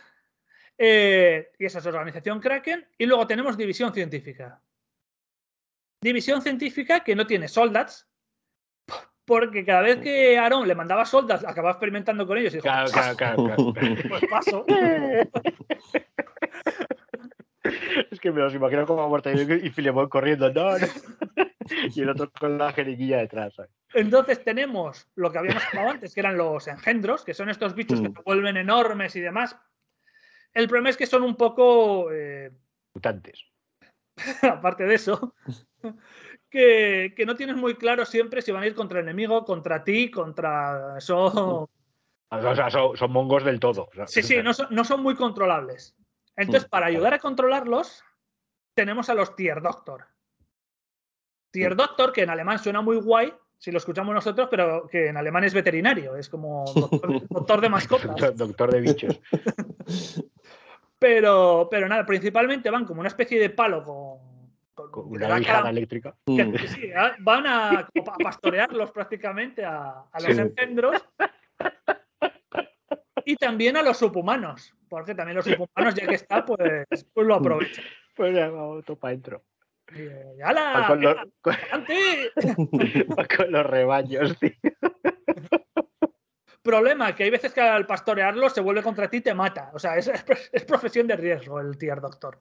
Eh, y esa es organización Kraken. Y luego tenemos división científica división científica que no tiene soldats, porque cada vez que Aaron le mandaba soldats, acababa experimentando con ellos y dijo, claro, claro, claro, *laughs* pues paso. Es que me los imagino como muerto y Filemón corriendo, no, *laughs* y el otro con la jeringuilla detrás. Entonces tenemos lo que habíamos hablado antes, que eran los engendros, que son estos bichos que mm. se vuelven enormes y demás. El problema es que son un poco... Eh, Mutantes. *laughs* aparte de eso, *laughs* que, no tienes muy claro siempre si van a ir contra el enemigo, contra ti, contra. Son. *laughs* O sea, son, mongos del todo. sí, sí, no son, muy controlables. Entonces, para ayudar a controlarlos, tenemos a los Tier Doctor. Tier Doctor, que en alemán suena muy guay, si lo escuchamos nosotros, pero que en alemán es veterinario, es como doctor, de mascotas. doctor de bichos. Pero, pero nada, principalmente van como una especie de palo con, con, una lijada eléctrica. Mm. sí, van a, pastorearlos prácticamente a, los engendros. Y también a los subhumanos, porque también los subhumanos, ya que está, pues, pues lo aprovechan. Pues ya vamos, topa dentro. ¡Hala! Con los, con, *laughs* con los rebaños, tío. *laughs* Problema, que hay veces que al pastorearlo se vuelve contra ti y te mata. O sea, es, profesión de riesgo el tier doctor.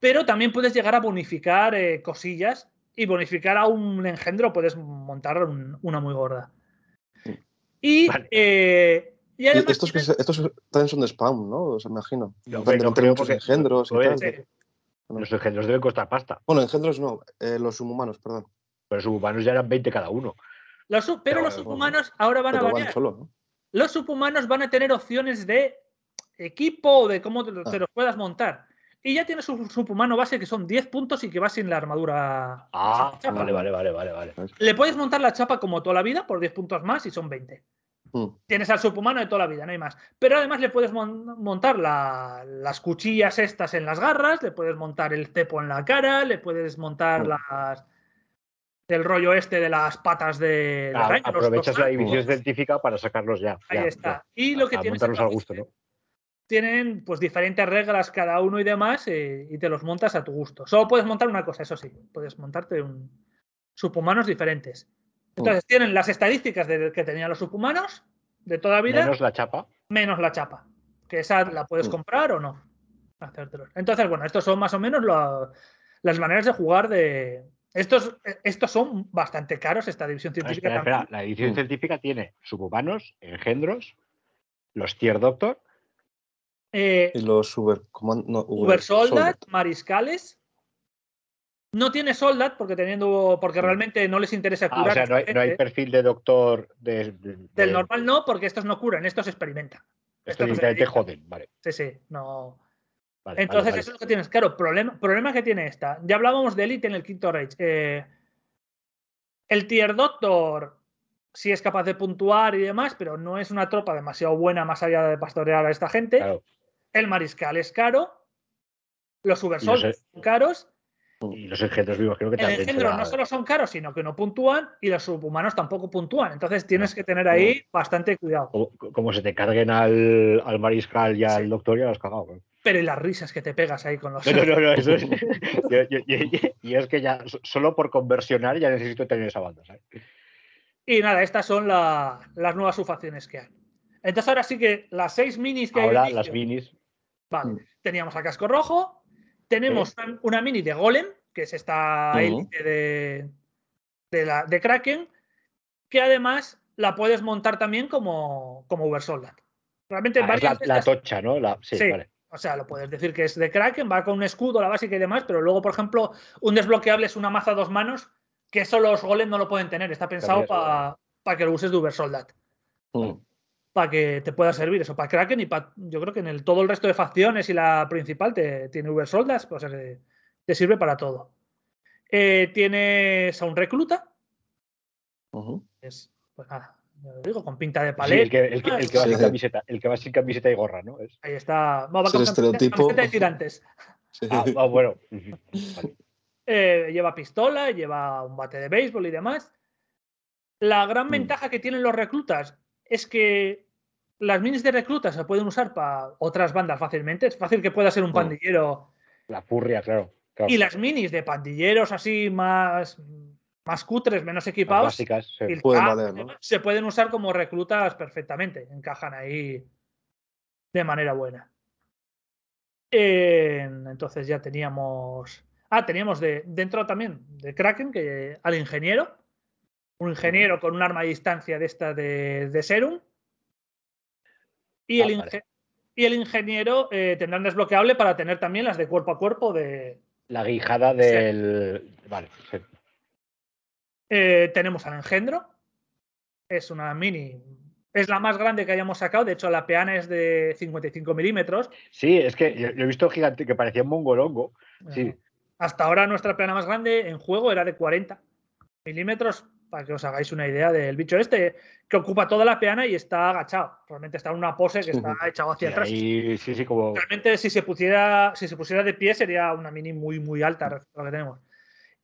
Pero también puedes llegar a bonificar eh, cosillas y bonificar a un engendro puedes montar una muy gorda. Y, eh, estos, también son de spam, ¿no? O sea, me imagino. No, creo porque, engendros y tal. Los engendros deben costar pasta. Bueno, engendros no, eh, los subhumanos, perdón. Pero los subhumanos ya eran 20 cada uno pero, los subhumanos ahora van a variar. Los subhumanos van a tener opciones de equipo o de cómo te, ah. los puedas montar. Y ya tienes un subhumano base que son 10 puntos y que va sin la armadura. Ah, vale, vale, vale, vale, vale. Le puedes montar la chapa como toda la vida por 10 puntos más y son 20. Mm. Tienes al subhumano de toda la vida, no hay más. Pero además le puedes montar las cuchillas estas en las garras, le puedes montar el cepo en la cara, le puedes montar mm. las, del rollo este de las patas de, Aprovechas la división científica para sacarlos ya. Ahí está. Y lo que tienes al gusto, ¿no? Tienen pues diferentes reglas cada uno y demás eh, y te los montas a tu gusto. Solo puedes montar una cosa, eso sí. Puedes montarte un subhumanos diferentes. Entonces tienen las estadísticas de, que tenían los subhumanos de toda vida. Menos la chapa. Menos la chapa. Que esa la puedes comprar o no. Entonces, bueno, estos son más o menos las maneras de jugar de, estos, estos son bastante caros, esta división científica. espera, La división científica tiene subhumanos, engendros, los tier doctor. Eh, y los uber, uber, soldat, mariscales. No tiene soldat porque teniendo porque realmente no les interesa curar. Ah, o sea, no hay, perfil de doctor del normal no, porque estos no curan, estos experimentan. Estos, estos joden, vale. Sí, sí, no. Entonces, eso es lo que tienes. Claro, problema, problema que tiene esta. Ya hablábamos de Elite en el quinto Rage. Eh, el Tier Doctor sí es capaz de puntuar y demás, pero no es una tropa demasiado buena más allá de pastorear a esta gente. El Mariscal es caro. Los Ubersols son caros. Y los engendros vivos creo que también. Los engendros no solo son caros, sino que no puntúan y los subhumanos tampoco puntúan. Entonces tienes que tener ahí bastante cuidado. Como, se te carguen al, al mariscal y al doctor, ya lo has cagado. Pero y las risas que te pegas ahí con los. No, no, no, eso es. *laughs* y es que ya, solo por conversionar, ya necesito tener esa banda. ¿sabes? Y nada, estas son las nuevas subfacciones que hay. Entonces, ahora sí que las seis minis que hay. Ahora, las minis. Vale, mm. teníamos a casco rojo, tenemos una mini de Golem, que es esta élite de, de, la, de Kraken, que además la puedes montar también como, como Uber Soldat. Realmente ah, la, la, tocha, ¿no? sí, Vale. O sea, lo puedes decir que es de Kraken, va con un escudo, la básica y demás, pero luego, por ejemplo, un desbloqueable es una maza a dos manos, que eso los golems no lo pueden tener. Está pensado para que lo uses de Uber Soldat. Mm. Para que te pueda servir eso, para Kraken y para. Yo creo que en el, todo el resto de facciones y la principal te, tiene Uber Soldat, o sea que te sirve para todo. Eh, tienes a un recluta. Es, pues nada, digo, con pinta de palet. el, que, va sin camiseta, el que va sin camiseta y gorra, ¿no? Ahí está. Va, con camiseta, de tirantes. Ah, ah, bueno. *laughs* Eh, lleva pistola, lleva un bate de béisbol y demás. La gran mm. ventaja que tienen los reclutas es que las minis de reclutas se pueden usar para otras bandas fácilmente. Es fácil que pueda ser un mm. pandillero. La furria, claro. Y las minis de pandilleros así más más cutres, menos equipados, básicas, se pueden usar como reclutas perfectamente, encajan ahí de manera buena. entonces ya teníamos. Ah, teníamos de, dentro también de Kraken que, al ingeniero. Un ingeniero con un arma a distancia de esta de, Serum. Y, el, ah, y el ingeniero eh, tendrán desbloqueable para tener también las de cuerpo a cuerpo de. La guijada del. Vale, eh, tenemos al engendro. Es una mini. Es la más grande que hayamos sacado. De hecho, la peana es de 55 milímetros. Sí, es que yo, he visto gigante que parecía un mongolongo. Sí. Hasta ahora nuestra peana más grande en juego era de 40 milímetros, para que os hagáis una idea del bicho este, que ocupa toda la peana y está agachado. Realmente está en una pose que está echado hacia atrás. sí, sí, como... Realmente si se, pusiera, si se pusiera de pie sería una mini muy, muy alta lo que tenemos.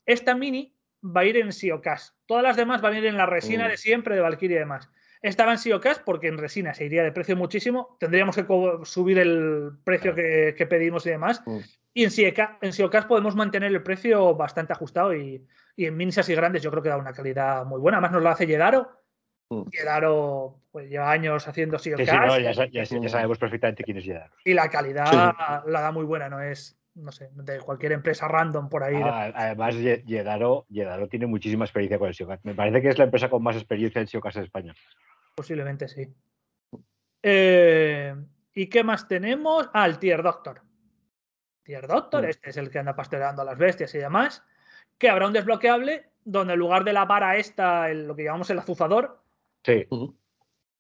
Esta mini va a ir en Siocas. Todas las demás van a ir en la resina mm. de siempre de Valkyrie y demás. Esta va en Siocas porque en resina se iría de precio muchísimo. Tendríamos que subir el precio que, pedimos y demás. Mm. Y en, Siocas, podemos mantener el precio bastante ajustado y, en minis así grandes yo creo que da una calidad muy buena. Además nos lo hace Yedaro. Mm. Yedaro pues, lleva años haciendo Siocas. ya, sabemos perfectamente quién es Yedaro. Y la calidad la da muy buena, no es no sé, de cualquier empresa random por ahí. Ah, además, Yedaro, tiene muchísima experiencia con el SEOCAS. Me parece que es la empresa con más experiencia en SEOCAS en España. Posiblemente sí. Eh, ¿Y qué más tenemos? Ah, el Tier Doctor. Tier Doctor, mm. este es el que anda pastoreando a las bestias y demás. Que habrá un desbloqueable donde en lugar de la vara esta, lo que llamamos el azuzador, sí.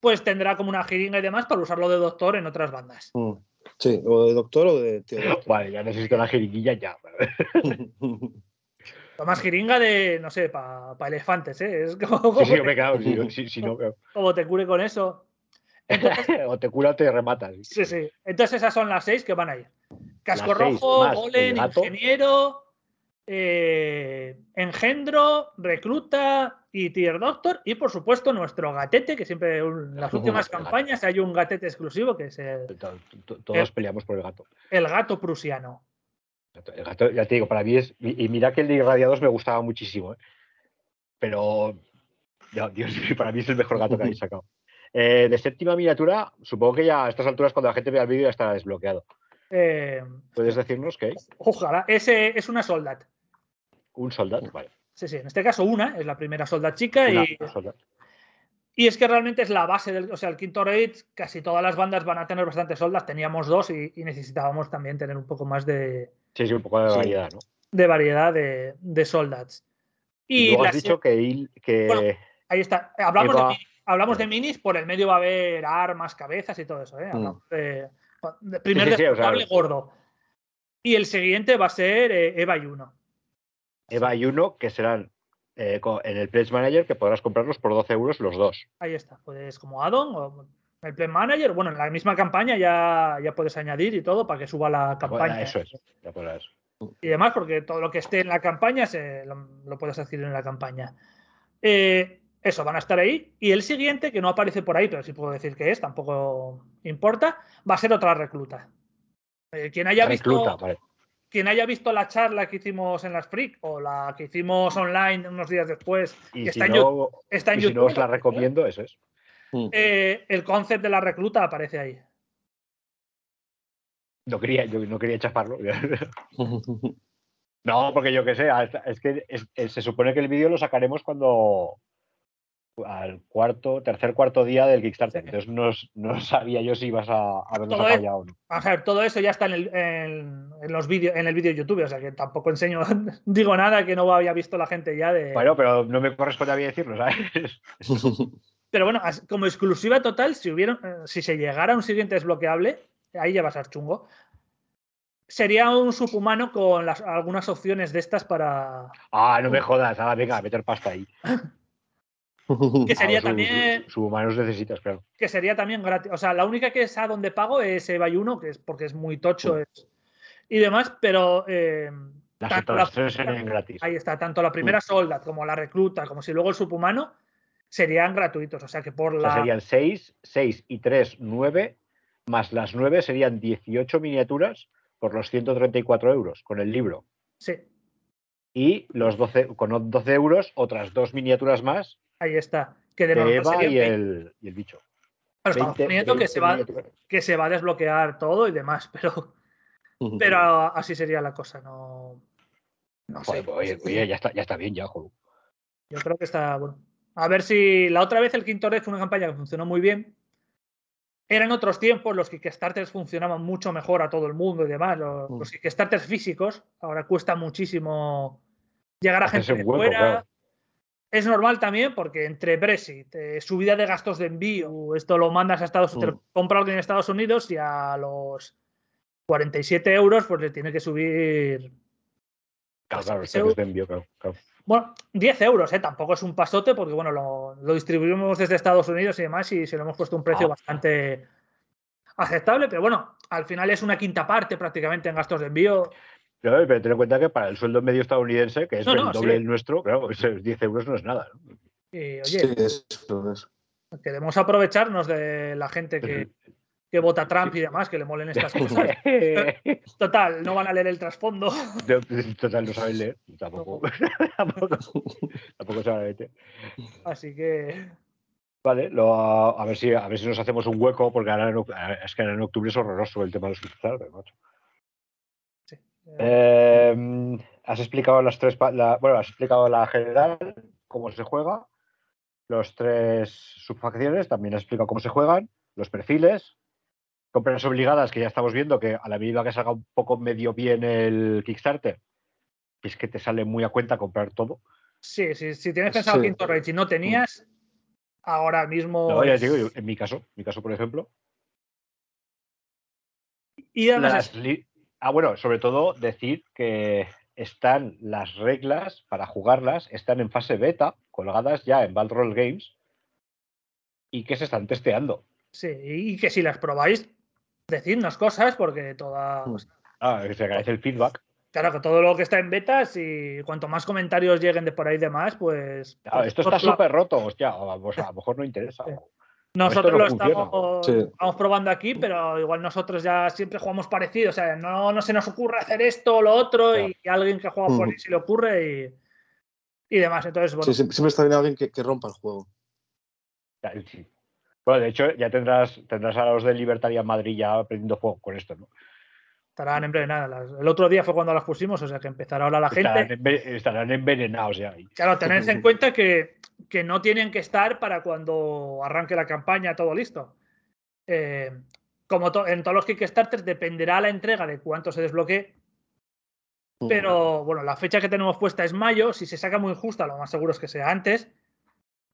pues tendrá como una jeringa y demás para usarlo de doctor en otras bandas. Mm. Sí, o de doctor o de tío. Vale, ya necesito la jeringuilla ya. *laughs* más jeringa de, no sé, para elefantes, ¿eh? Es como, sí, sí, me cago, *laughs* si, si, no, Como te cure con eso. *laughs* o te cura o te rematas. Sí, sí. Entonces esas son las seis que van a ir. Casco rojo, golem, ingeniero, eh, engendro, recluta y tier doctor. Y por supuesto nuestro gatete, que siempre en las *laughs* últimas campañas hay un gatete exclusivo que es el... Todos peleamos por el gato. El gato prusiano. El gato, ya te digo, para mí es... Y, mira que el de Irradiados me gustaba muchísimo. ¿eh? Pero... Dios, para mí es el mejor gato que habéis sacado. *laughs* Eh, de séptima miniatura, supongo que ya a estas alturas, cuando la gente vea el vídeo, ya estará desbloqueado. ¿Puedes decirnos qué? Ojalá. Ese es una soldat. Un soldado, vale. Sí, sí, en este caso una, es la primera solda chica y, y es que realmente es la base del, o sea, el quinto raid, casi todas las bandas van a tener bastantes soldas, teníamos dos y, necesitábamos también tener un poco más de... Sí, sí, un poco de variedad, ¿no? De variedad de, de soldats. Y, has dicho que... que... ahí está, hablamos, de, hablamos de minis, por el medio va a haber armas, cabezas y todo eso, ¿eh? Mm. de, primer sí, gordo. Y el siguiente va a ser eh, Eva y uno. Eva y uno que serán eh, en el Pledge Manager que podrás comprarlos por 12 euros los dos. Ahí está, puedes como add-on o el Pledge Manager, bueno, en la misma campaña ya, ya puedes añadir y todo para que suba la campaña. eso es, ya podrás. Y demás, porque todo lo que esté en la campaña se, lo, puedes adquirir en la campaña. Eh, eso, van a estar ahí. Y el siguiente, que no aparece por ahí, pero sí puedo decir que es, tampoco importa, va a ser otra recluta. Eh, quien haya visto. Quien haya visto la charla que hicimos en las Freak o la que hicimos online unos días después, y está, en, YouTube, Si no os la recomiendo, eso es. Mm. Eh, el concepto de la recluta aparece ahí. No quería, yo no quería chaparlo. *laughs* no, porque yo qué sé, es que se supone que el vídeo lo sacaremos cuando al cuarto, tercer, cuarto día del Kickstarter. Entonces no, sabía yo si ibas a, sacado ya o no. A ver, todo eso ya está en el, en, los vídeos, en el vídeo de YouTube, o sea que tampoco enseño, *laughs* digo nada que no había visto la gente ya de. Bueno, pero no me corresponde a mí decirlo, ¿sabes? *laughs* Pero bueno, como exclusiva total, si, hubiera, eh, si se llegara a un siguiente desbloqueable, ahí ya va a ser chungo. Sería un subhumano con las, algunas opciones de estas para. Ah, no me jodas, ah, venga, a meter pasta ahí. *laughs* que sería también. Subhumanos necesitas, claro. Que sería también gratis. O sea, la única que es a donde pago es EVA 1, que es porque es muy tocho y demás, pero. Eh, las otras tres serían gratis. Ahí está, tanto la primera solda como la recluta, como si luego el subhumano serían gratuitos. O sea que por la. serían 6, 6 y 3, 9, más las 9 serían 18 miniaturas por los 134 euros con el libro. Sí. Y los 12, con 12 euros, otras dos miniaturas más. Ahí está. Que de, Eva y el, y el, bicho. estamos que, se va, que se va a desbloquear todo y demás, *laughs* pero, *laughs* pero así sería la cosa. No, no sé. Oye, oye, ya, está, ya está bien, ya, joder. Yo creo que está bueno. A ver si la otra vez el quinto red fue una campaña que funcionó muy bien. Eran otros tiempos, los Kickstarters funcionaban mucho mejor a todo el mundo y demás. Los, mm. Kickstarters físicos, ahora cuesta muchísimo llegar a gente de fuera. Es normal también porque entre Brexit, eh, subida de gastos de envío, esto lo mandas a Estados Unidos, mm. compra en Estados Unidos y a los 47 euros pues le tiene que subir. Claro, claro, de envío, claro. Bueno, 10 euros, ¿eh? tampoco es un pasote porque bueno, lo, distribuimos desde Estados Unidos y demás y se lo hemos puesto un precio ah. bastante aceptable, pero bueno, al final es una quinta parte prácticamente en gastos de envío. Pero, ten en cuenta que para el sueldo medio estadounidense, que es el doble del nuestro, claro, *laughs* 10 euros no es nada. Y, oye, queremos aprovecharnos de la gente que, que vota Trump y demás, que le molen estas *laughs* cosas. *laughs* Total, no van a leer el trasfondo. Total, no saben leer. Tampoco, tampoco, tampoco saben leer. Así que. Vale, lo, a, ver si, a ver si nos hacemos un hueco, porque ahora es que en octubre es horroroso el tema de los cristales, macho. Sí. Eh, has explicado las tres. bueno, has explicado la general, cómo se juega, los tres subfacciones, también has explicado cómo se juegan, los perfiles, compras obligadas, que ya estamos viendo que a la medida que salga un poco medio bien el Kickstarter, es que te sale muy a cuenta comprar todo. Sí, sí si tienes pensado Quinto Rage y no tenías, ahora mismo. No, ya digo, en mi caso, en mi caso, por ejemplo. Y además. Ah, bueno, sobre todo decir que están las reglas para jugarlas, están en fase beta, colgadas ya en Roll Games, y que se están testeando. Sí, y que si las probáis, decidnos cosas porque toda. Mm. Ah, se agradece el feedback. Claro, que todo lo que está en betas y cuanto más comentarios lleguen de por ahí de más, pues. Claro, esto está súper roto, hostia, a lo mejor no interesa. Nosotros lo estamos, probando aquí, pero igual nosotros ya siempre jugamos parecido. O sea, no, no se nos ocurre hacer esto o lo otro y alguien que juega por ahí se le ocurre y, y demás. Entonces, bueno. Sí, siempre está bien alguien que, que rompa el juego. Sí. Bueno, de hecho, ya tendrás, tendrás a los de Libertaria Madrid ya aprendiendo fuego con esto, ¿no? Estarán envenenadas. El otro día fue cuando las pusimos, o sea que empezará ahora la gente. Estarán envenenados ya. Claro, tened en *laughs* cuenta que, no tienen que estar para cuando arranque la campaña, todo listo. Eh, como en todos los Kickstarters, dependerá la entrega de cuánto se desbloquee. Pero bueno, la fecha que tenemos puesta es mayo. Si se saca muy justa, lo más seguro es que sea antes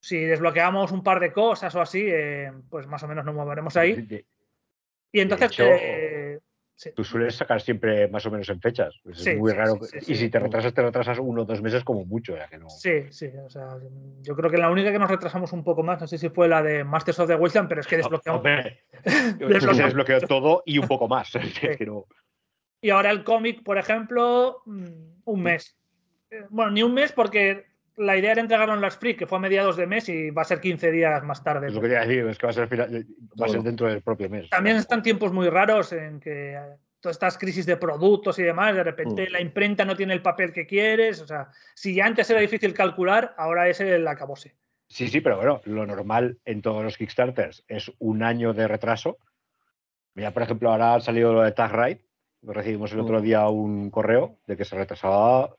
si desbloqueamos un par de cosas o así, eh, pues más o menos nos moveremos ahí. Y entonces. Eh, tú sueles sacar siempre más o menos en fechas. Pues es muy raro. y si te retrasas, te retrasas uno o dos meses como mucho. Ya que no... Sí, sí. O sea, yo creo que la única que nos retrasamos un poco más, no sé si fue la de Masters of the Wasteland, pero es que desbloqueamos. *laughs* desbloqueó todo y un poco más. *laughs* Y ahora el cómic, por ejemplo, mm, un mes. Eh, bueno, ni un mes porque la idea era entregarlo en las Free, que fue a mediados de mes y va a ser 15 días más tarde. Eso quería decir, es que va a ser, dentro del propio mes. También están tiempos muy raros en que todas estas crisis de productos y demás, de repente mm. la imprenta no tiene el papel que quieres, o sea, si ya antes era difícil calcular, ahora es el acabose. Sí, sí, pero bueno, lo normal en todos los Kickstarters es un año de retraso. Mira, por ejemplo, ahora ha salido lo de Tag Ride, recibimos el otro mm. día un correo de que se retrasaba,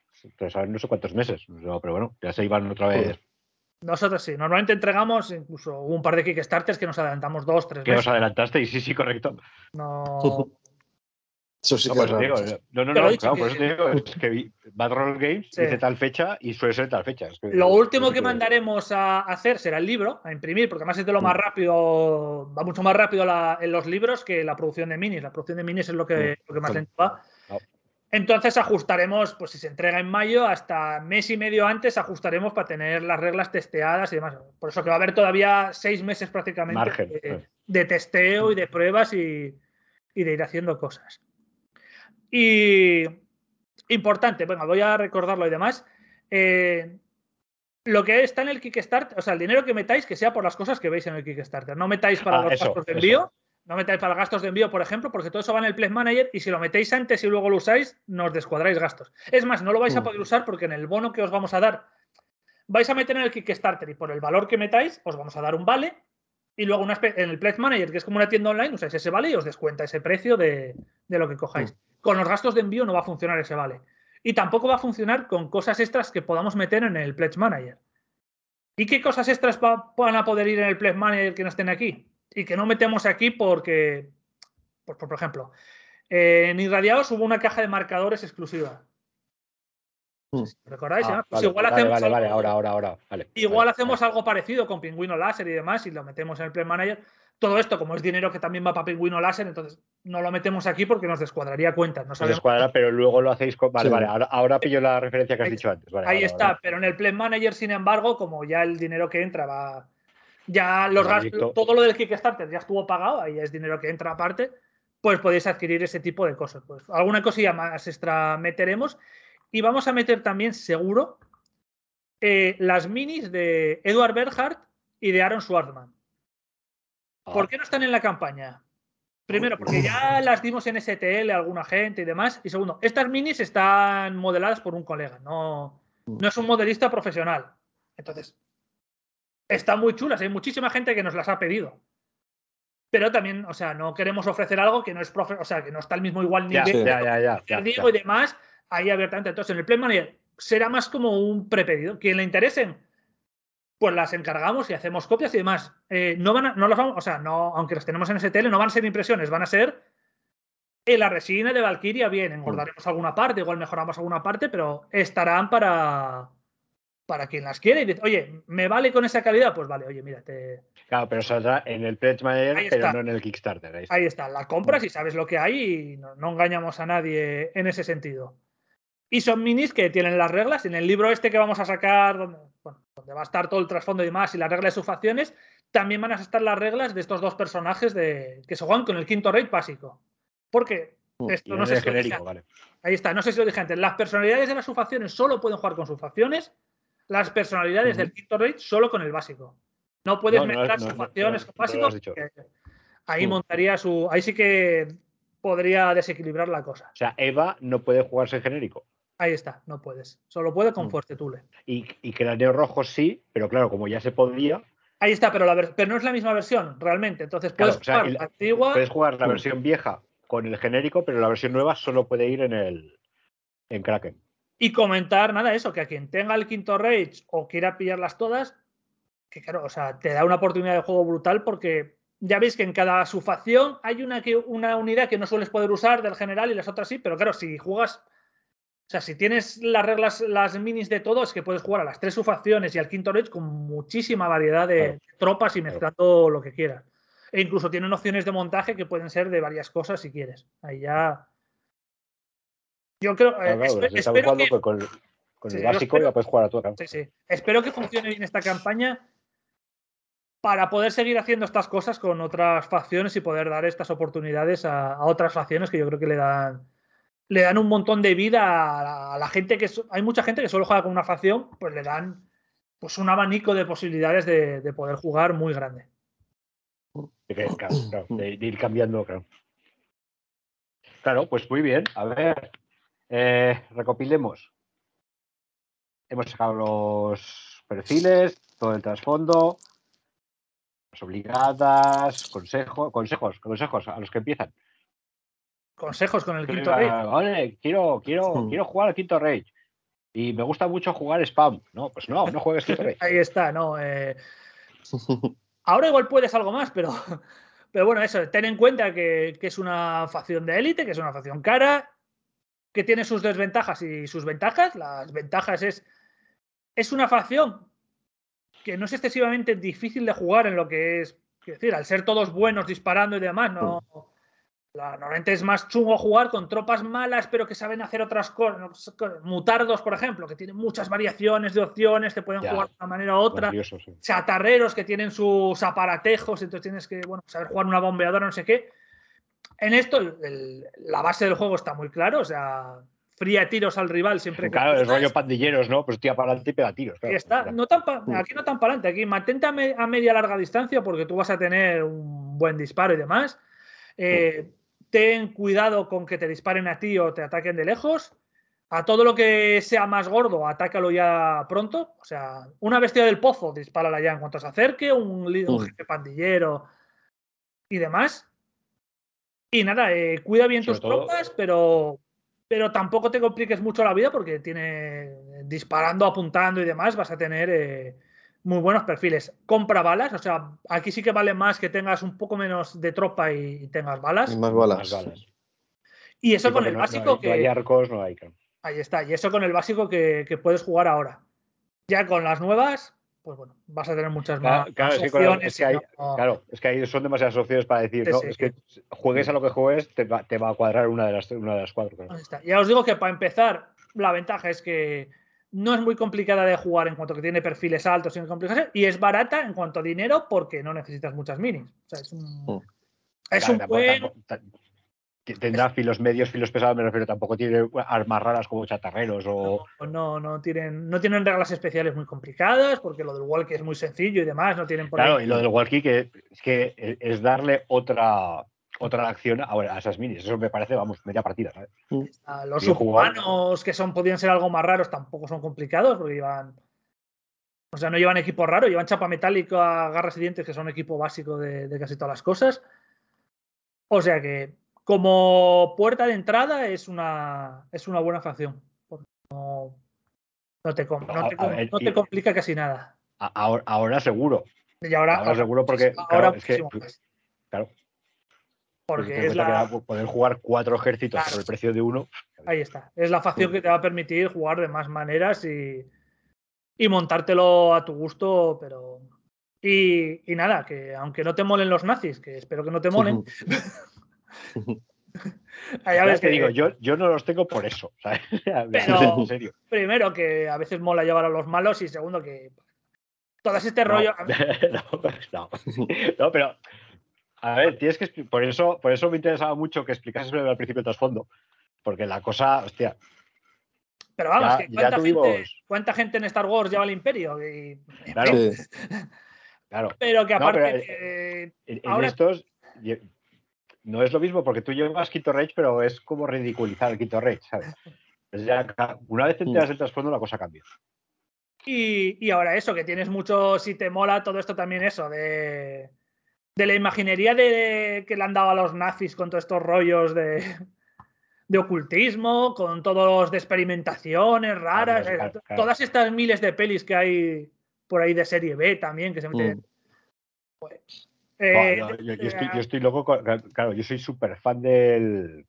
no sé cuántos meses, pero bueno, ya se iban otra vez nosotros sí, normalmente entregamos incluso un par de Kickstarters que nos adelantamos dos, tres que Que os adelantaste y sí, sí, correcto. No. *laughs* Eso sí no, que digo, no, no, no, claro, por eso te digo, es que Bad Roll Games dice tal fecha y suele ser tal fecha. lo último que mandaremos a hacer será el libro, a imprimir, porque además es de lo más mm. rápido, va mucho más rápido en los libros que la producción de minis. La producción de minis es lo que, mm. lo que más lento va. Entonces ajustaremos, pues si se entrega en mayo, hasta mes y medio antes ajustaremos para tener las reglas testeadas y demás. Por eso que va a haber todavía seis meses prácticamente de, testeo y de pruebas y, de ir haciendo cosas. Y importante, bueno, voy a recordarlo y demás. Eh, lo que está en el Kickstarter, o sea, el dinero que metáis, que sea por las cosas que veis en el Kickstarter. No metáis para ah, los gastos de envío. No metáis para gastos de envío, por ejemplo, porque todo eso va en el Place Manager y si lo metéis antes y luego lo usáis, nos descuadráis gastos. Es más, no lo vais a poder usar porque en el bono que os vamos a dar, vais a meter en el Kickstarter y por el valor que metáis, os vamos a dar un vale y luego en el Place Manager, que es como una tienda online, usáis ese vale y os descuenta ese precio de, lo que cojáis. Con los gastos de envío no va a funcionar ese vale. Y tampoco va a funcionar con cosas extras que podamos meter en el Pledge Manager. ¿Y qué cosas extras van a poder ir en el Pledge Manager que no estén aquí? Y que no metemos aquí porque, por, por ejemplo, en Irradiados hubo una caja de marcadores exclusiva. ¿Recordáis? Ah, pues igual hacemos algo, ahora, ahora, ahora. igual hacemos algo parecido con Pingüino Láser y demás y lo metemos en el Play Manager. Todo esto, como es dinero que también va para Pingüino Láser, entonces no lo metemos aquí porque nos descuadraría cuentas. No sabemos. descuadra, pero luego lo hacéis con. Vale, vale, ahora, pillo la referencia que has dicho antes. ahí está, pero en el Play Manager, sin embargo, como ya el dinero que entra va, ya los gastos, todo lo del Kickstarter ya estuvo pagado, ahí es dinero que entra aparte, pues podéis adquirir ese tipo de cosas. Pues alguna cosilla más extra meteremos y vamos a meter también seguro eh, las minis de Edward Berhardt y de Aaron Schwartzman. ¿Por ah. qué no están en la campaña? Primero, porque ya las dimos en STL a alguna gente y demás. Y segundo, estas minis están modeladas por un colega, no, no es un modelista profesional. Entonces, están muy chulas, hay muchísima gente que nos las ha pedido. Pero también, o sea, no queremos ofrecer algo que no es profe o sea, que no está al mismo igual nivel ya, digo y demás, ahí abiertamente. Entonces, en el Play Manager será más como un prepedido. Quien le interesen, pues las encargamos y hacemos copias y demás. Eh, no van a, no las vamos, o sea, no, aunque las tenemos en STL, no van a ser impresiones, van a ser en la resina de Valkyria, bien, engordaremos alguna parte, igual mejoramos alguna parte, pero estarán para, para quien las quiere y dice, oye, ¿me vale con esa calidad? Pues vale, oye, mira, te... Claro, pero saldrá en el Pledge Manager, pero no en el Kickstarter. Ahí está. la compras y sabes lo que hay y no, engañamos a nadie en ese sentido. Y son minis que tienen las reglas. En el libro este que vamos a sacar, donde, va a estar todo el trasfondo y demás y las reglas de sus facciones, también van a estar las reglas de estos dos personajes de, que se juegan con el quinto rey básico. Porque uh, esto no sé si Ahí está, no sé si lo dije antes. Las personalidades de las subfacciones solo pueden jugar con subfacciones las personalidades del quinto solo con el básico. No puedes mezclar sus facciones con básicos. Ahí montaría su. Ahí sí que podría desequilibrar la cosa. O sea, Eva no puede jugarse en genérico. Ahí está, no puedes. Solo puede con mm. Fuerte Tule. Y, y Cráneo Rojo sí, pero claro, como ya se podía. Ahí está, pero, la pero no es la misma versión, realmente. Entonces puedes jugar la antigua. Puedes jugar la versión vieja con el genérico, pero la versión nueva solo puede ir en el en Kraken. Y comentar, nada, eso, que a quien tenga el quinto Rage o quiera pillarlas todas, que claro, o sea, te da una oportunidad de juego brutal porque ya veis que en cada subfacción hay una, que, una unidad que no sueles poder usar del general y las otras sí, pero claro, si juegas, o sea, si tienes las reglas, las minis de todo, es que puedes jugar a las tres subfacciones y al quinto Rage con muchísima variedad de tropas y mezclando lo que quieras. E incluso tienen opciones de montaje que pueden ser de varias cosas si quieres. Ahí ya yo creo. Eh, espero que, con, el básico ya puedes jugar a tu Sí, sí. Espero que funcione bien esta campaña para poder seguir haciendo estas cosas con otras facciones y poder dar estas oportunidades a, otras facciones que yo creo que le dan le dan un montón de vida a la, gente que hay mucha gente que solo juega con una facción pues le dan pues un abanico de posibilidades de, poder jugar muy grande de, ir cambiando claro Claro, pues muy bien. A ver, eh, recopilemos. Hemos sacado los perfiles, todo el trasfondo, las obligadas, consejos, consejos, consejos a los que empiezan. Consejos con el quinto rey. Vale, quiero, quiero, quiero jugar al quinto rey. Y me gusta mucho jugar spam. No, pues no, no juegues quinto rey. *laughs* Ahí está, no. Eh. Ahora igual puedes algo más, pero, *laughs* pero bueno, eso, ten en cuenta que, que es una facción de élite, que es una facción cara, que tiene sus desventajas y sus ventajas. Las ventajas es. Es una facción que no es excesivamente difícil de jugar en lo que es. Es decir, al ser todos buenos disparando y demás, no. normalmente es más chungo jugar con tropas malas, pero que saben hacer otras cosas. Mutardos, por ejemplo, que tienen muchas variaciones de opciones, que pueden jugar de una manera u otra. Chatarreros que tienen sus aparatejos, entonces tienes que bueno, saber jugar una bombeadora, no sé qué. En esto, la base del juego está muy claro, o sea, fría tiros al rival siempre *laughs* que. Claro, el rollo pandilleros, ¿no? Pues tía para adelante y pega tiros. Claro. está. No tan aquí no tan para adelante, aquí mantente a, media larga distancia porque tú vas a tener un buen disparo y demás. Eh, ten cuidado con que te disparen a ti o te ataquen de lejos. A todo lo que sea más gordo, atácalo ya pronto. O sea, una bestia del pozo, dispárala ya en cuanto se acerque, un, un jefe pandillero y demás. Y nada, eh, cuida bien tus tropas, pero pero tampoco te compliques mucho la vida porque tiene disparando, apuntando y demás, vas a tener eh, muy buenos perfiles. Compra balas, o sea, aquí sí que vale más que tengas un poco menos de tropa y tengas balas. Y más balas. Y eso con el básico que. No hay arcos, no hay. Ahí está, y eso con el básico que, que puedes jugar ahora. Ya con las nuevas, pues bueno, vas a tener muchas más, claro, opciones. Es que hay, Claro, es que hay, son demasiadas opciones para decir, no, es que juegues a lo que juegues, te va, te va, a cuadrar una de las, una de las cuatro. Ya os digo que para empezar, la ventaja es que no es muy complicada de jugar en cuanto que tiene perfiles altos y es barata en cuanto a dinero porque no necesitas muchas minis. O sea, es un, mm. es un buen tendrá filos medios, filos pesados, me refiero, tampoco tiene armas raras como chatarreros o. No, no, tienen, no tienen reglas especiales muy complicadas, porque lo del walkie es muy sencillo y demás, no tienen por Claro, y lo del walkie que es que es darle otra otra acción a, esas minis. Eso me parece, vamos, media partida. Mm. Los subhumanos, que son, podrían ser algo más raros, tampoco son complicados, porque llevan. O sea, no llevan equipo raro, llevan chapa metálica, garras y dientes, que son equipo básico de casi todas las cosas. O sea que como puerta de entrada es una, es una buena facción. No, no, te, no, te, complica casi nada. Ahora, ahora seguro. Y ahora, seguro porque ahora es que, claro. Porque, es la... poder jugar cuatro ejércitos por el precio de uno. Ahí está. Es la facción que te va a permitir jugar de más maneras y, y montártelo a tu gusto, pero. Y, y, nada, que aunque no te molen los nazis, que espero que no te molen, *laughs* *laughs* es que, digo, yo, yo no los tengo por eso. *laughs* Pero, *laughs* primero, que a veces mola llevar a los malos y segundo, que todo este rollo. no, pero. A ver, tienes que. Por eso, por eso me interesaba mucho que explicases al principio el trasfondo. Porque la cosa, hostia. Pero vamos, ¿cuánta, gente, ¿cuánta, gente, en Star Wars lleva el Imperio? claro. claro. Pero que aparte. en, estos no es lo mismo porque tú llevas Quinto Rage, pero es como ridiculizar el Quinto Rage, ¿sabes? una vez te enteras del trasfondo, la cosa cambia. Y, ahora eso, que tienes mucho, si te mola todo esto también eso, de, de la imaginería de, que le han dado a los nazis con todos estos rollos de, de ocultismo, con todos de experimentaciones raras, eh, todas estas miles de pelis que hay por ahí de serie B también, que se meten. Mm. Pues, eh, yo, estoy, loco, claro, yo soy súper fan del,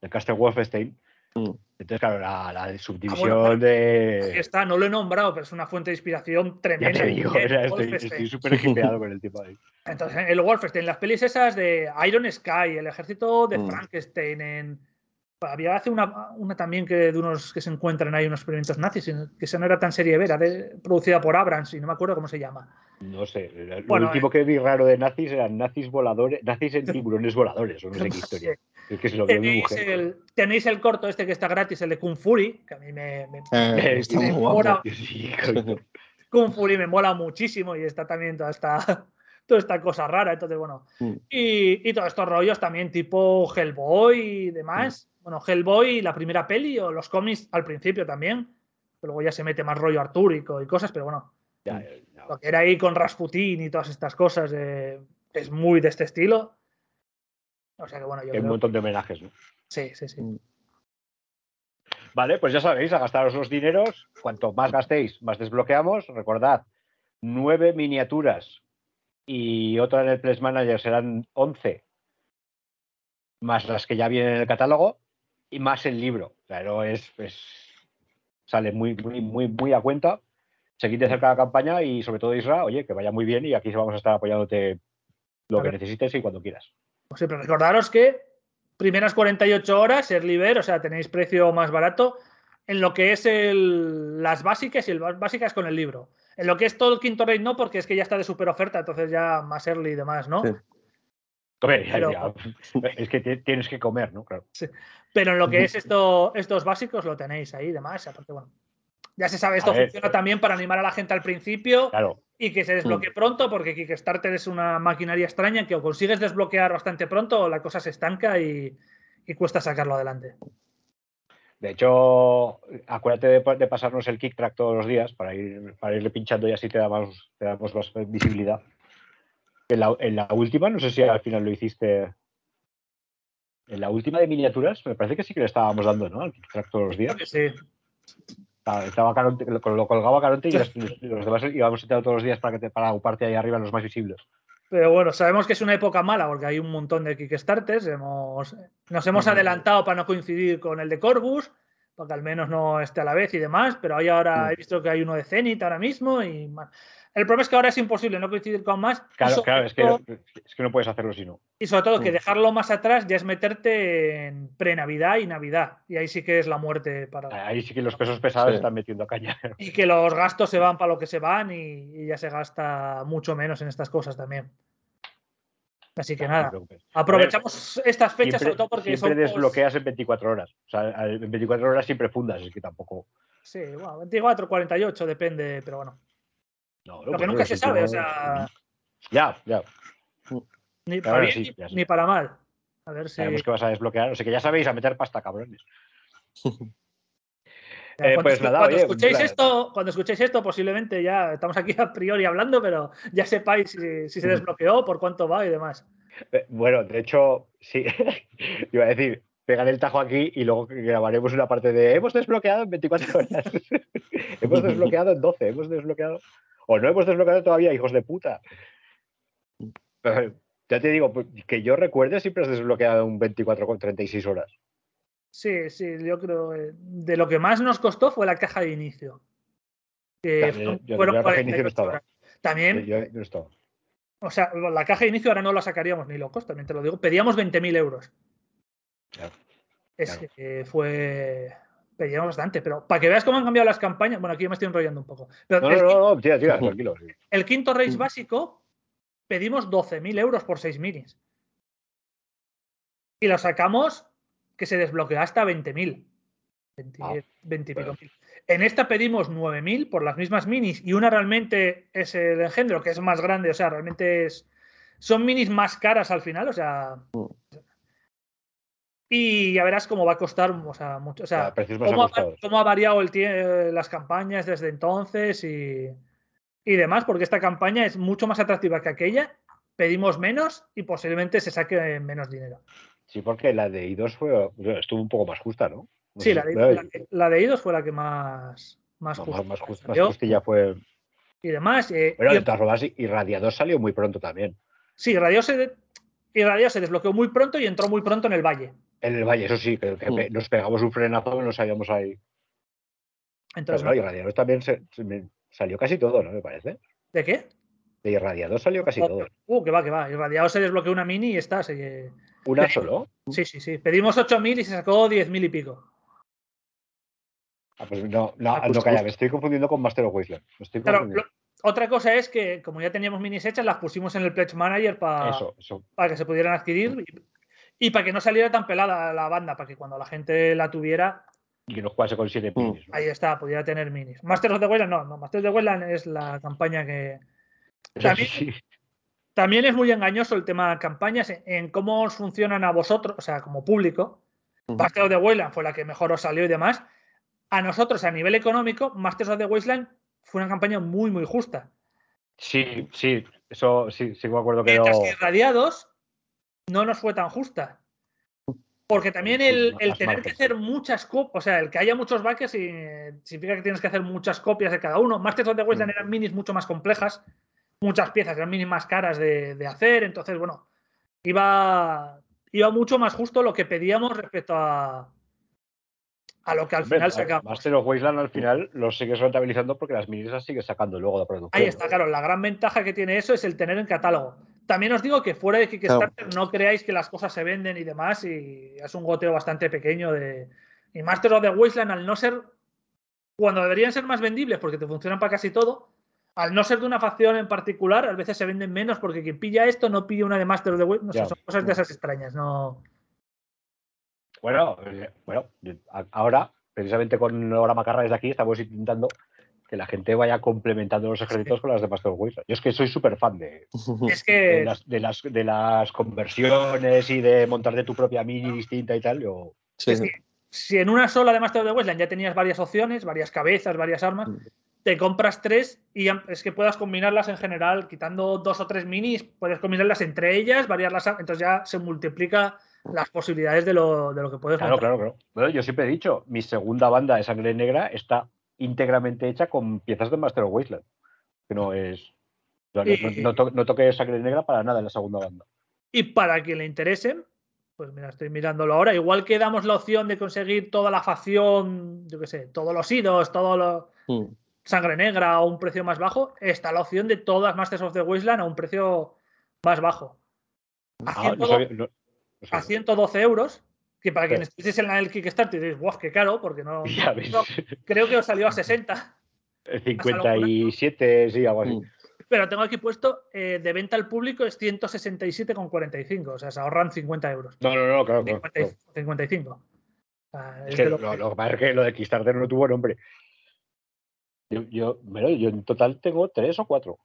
del Castle Wolfenstein. Mm. Entonces, claro, la, la subdivisión ah, de. Está, no lo he nombrado, pero es una fuente de inspiración tremenda. estoy súper equipeado con el tipo ahí. Entonces, el Wolfenstein, las pelis esas de Iron Sky, el ejército de mm. Frankenstein, en, había hace una, una, también que de unos que se encuentran ahí unos experimentos nazis, que esa no era tan serie vera, producida por Abrams y no me acuerdo cómo se llama. No sé, lo último eh, que vi raro de nazis eran nazis voladores, nazis en *laughs* tiburones voladores, o no sé qué *laughs* historia. Es que se lo vio mi mujer. El, tenéis el corto este que está gratis, el de Kung Fury, que a mí me, me, eh, *laughs* está muy mola. Kung Fury me mola muchísimo y está también toda esta toda esta cosa rara. Entonces, bueno. Mm. Y, todos estos rollos también, tipo Hellboy y demás. Mm. Bueno, Hellboy, la primera peli, o los cómics al principio también. Pero luego ya se mete más rollo artúrico y cosas, pero bueno. Lo que era ahí con Rasputin y todas estas cosas es muy de este estilo. O sea que bueno, yo. Hay un montón de homenajes, ¿no? Sí, sí, sí. Vale, pues ya sabéis, a gastaros los dineros. Cuanto más gastéis, más desbloqueamos. Recordad, nueve miniaturas y otra en el Place Manager serán 11, más las que ya vienen en el catálogo y más el libro. Claro, es, sale muy, muy, muy, muy a cuenta. Seguid de cerca la campaña y sobre todo Isra, oye, que vaya muy bien y aquí vamos a estar apoyándote lo que necesites y cuando quieras. Pues siempre recordaros que primeras 48 horas, Early o sea, tenéis precio más barato en lo que es el, las básicas y el básicas con el libro. En lo que es todo el quinto rey no, porque es que ya está de super oferta, entonces ya más early y demás, ¿no? Es que tienes que comer, ¿no? Claro. Pero en lo que es *laughs* esto, estos básicos lo tenéis ahí y demás, porque bueno. Ya se sabe, esto funciona también para animar a la gente al principio y que se desbloquee pronto, porque Kickstarter es una maquinaria extraña que o consigues desbloquear bastante pronto o la cosa se estanca y, cuesta sacarlo adelante. De hecho, acuérdate de, pasarnos el kick track todos los días para, ir, para irle pinchando y así te damos, te damos más visibilidad. En la, última, no sé si al final lo hiciste. En la última de miniaturas, me parece que sí que le estábamos dando, ¿no? Al track todos los días. sí. Estaba Caronte, lo, colgaba Caronte y los, demás íbamos tener todos los días para, que te, para ocuparte ahí arriba los más visibles. Pero bueno, sabemos que es una época mala porque hay un montón de Kickstarters. Hemos, nos hemos adelantado para no coincidir con el de Corbus, para que al menos no esté a la vez y demás. Pero hay ahora, he visto que hay uno de Zenith ahora mismo y el problema es que ahora es imposible no coincidir con más. Claro, claro, es que, es que, no puedes hacerlo si no. Y sobre todo que mm. dejarlo más atrás ya es meterte en pre-Navidad y Navidad. Y ahí sí que es la muerte para. Ahí sí que los pesos pesados están metiendo a caña. *laughs* Y que los gastos se van para lo que se van y, ya se gasta mucho menos en estas cosas también. Así que nada, aprovechamos estas fechas sobre todo porque siempre desbloqueas en 24 horas. O sea, en 24 horas siempre fundas, es que tampoco. Sí, bueno, 24, 48, depende, pero bueno. Lo que nunca se sabe, o sea. Ya, ya. Ni para bien ni, para mal. A ver si. Sabemos que vas a desbloquear. O sea que ya sabéis a meter pasta, cabrones. *laughs* Eh, cuando, pues nada, cuando escuchéis esto, cuando escuchéis esto, posiblemente ya estamos aquí a priori hablando, pero ya sepáis si, se *laughs* desbloqueó, por cuánto va y demás. Eh, bueno, de hecho, sí, *laughs* iba a decir, pegar el tajo aquí y luego grabaremos una parte de hemos desbloqueado en 24 horas, hemos desbloqueado en 12, hemos desbloqueado. O no hemos desbloqueado todavía, hijos de puta. ya te digo, pues, que yo recuerde, siempre has desbloqueado un 24 con 36 horas. Sí, sí, yo creo. Eh, de lo que más nos costó fue la caja de inicio. También, fueron la caja de inicio no estaba. También. Yo, no estaba. O sea, la caja de inicio ahora no la sacaríamos ni locos, también te lo digo. Pedíamos 20.000 euros. es que fue pedíamos bastante, pero para que veas cómo han cambiado las campañas, bueno, aquí me estoy enrollando un poco. no, no, no, tira, tira, tranquilo. El quinto race básico pedimos 12.000 euros por 6 minis. Y lo sacamos que se desbloqueó hasta 20.000. 20, ah, En esta pedimos 9.000 por las mismas minis y una realmente es el engendro, que es más grande, o sea, realmente es... Son minis más caras al final, o sea, mm. Y ya verás cómo va a costar o sea, mucho. O sea, cómo, ha, variado el las campañas desde entonces y, y, demás, porque esta campaña es mucho más atractiva que aquella. Pedimos menos y posiblemente se saque menos dinero. Sí, porque la de I2 fue, estuvo un poco más justa, ¿no? sí, la de, la, de, I2 fue la que más, más justa. Más, justa, más fue. Y demás. Eh, bueno, de todas formas, y Radiador salió muy pronto también. Sí, Radio se, y Radio se desbloqueó muy pronto y entró muy pronto en el Valle. En el Valle, eso sí, que, mm. nos pegamos un frenazo y nos salíamos ahí. Entonces, Pero, no, Irradiador también se, salió casi todo, ¿no? Me parece. ¿De qué? De Irradiador salió casi todo. Uh, que va, que va. Irradiador se desbloqueó una mini y está. ¿Una solo? Sí, sí, sí. Pedimos 8.000 y se sacó 10.000 y pico. Ah, pues no, no, ah, no calla, me estoy confundiendo con Master of Wasteland. otra cosa es que, como ya teníamos minis hechas, las pusimos en el Pledge Manager para, para que se pudieran adquirir. Y para que no saliera tan pelada la banda, para que cuando la gente la tuviera. Y que no jugase con siete mm. minis. Ahí está, pudiera tener minis. Masters of the Wayland no, no. Masters of the Wayland es la campaña que. También, también es muy engañoso el tema de campañas en, cómo os funcionan a vosotros, o sea, como público. Masters of the Wasteland fue la que mejor os salió y demás. A nosotros, a nivel económico, Masters of the Wasteland fue una campaña muy, muy justa. Sí, sí, eso sí, sí me acuerdo que. Mientras que Radiados no nos fue tan justa. Porque también el, tener que hacer muchas copias, o sea, el que haya muchos backers significa que tienes que hacer muchas copias de cada uno. Masters of the Wasteland mm. eran minis mucho más complejas, muchas piezas eran minis más caras de, hacer, entonces, bueno, iba, iba mucho más justo lo que pedíamos respecto a, a lo que al final sacamos. Master of Wasteland al final lo sigues rentabilizando porque las minis las sigues sacando luego de producción. Ahí está, claro. La gran ventaja que tiene eso es el tener en catálogo. También os digo que fuera de Kickstarter no creáis que las cosas se venden y demás, y es un goteo bastante pequeño de. Y Master of the Wasteland, al no ser. Cuando deberían ser más vendibles porque te funcionan para casi todo, al no ser de una facción en particular, a veces se venden menos porque quien pilla esto no pilla una de Master of the Wasteland. No sé, son cosas de esas extrañas, no. Bueno, eh, bueno, ahora, precisamente con Hora Macarra desde aquí, estamos intentando que la gente vaya complementando los ejércitos con las de Master Yo es que soy súper fan de, de, las, de, las, conversiones y de montar de tu propia mini distinta y tal. Yo... si en una sola de Master of the Wasteland ya tenías varias opciones, varias cabezas, varias armas, mm. te compras tres y es que puedas combinarlas en general, quitando dos o tres minis, puedes combinarlas entre ellas, variarlas, entonces ya se multiplica las posibilidades de lo, de lo que puedes Claro, claro, claro. yo siempre he dicho, mi segunda banda de sangre negra está íntegramente hecha con piezas de Master of Wasteland. Que no es. No, toque sangre negra para nada en la segunda banda. Y para quien le interese, pues mira, estoy mirándolo ahora. Igual que damos la opción de conseguir toda la facción, yo qué sé, todos los idos, todo lo. Sangre negra a un precio más bajo, está la opción de todas Masters of the Wasteland a un precio más bajo. Ah, a 112 euros, que para quien estéis en el Kickstarter diréis, guau, qué caro, porque *laughs* no, Creo que os salió a 60. 57, *laughs* sí, algo así. Mm. Pero tengo aquí puesto eh, de venta al público es 167,45. O sea, se ahorran 50 euros. No, no, no, claro. 55. es, que lo, que pasa es que lo de Kickstarter no tuvo nombre. Yo, yo, yo en total tengo tres o cuatro.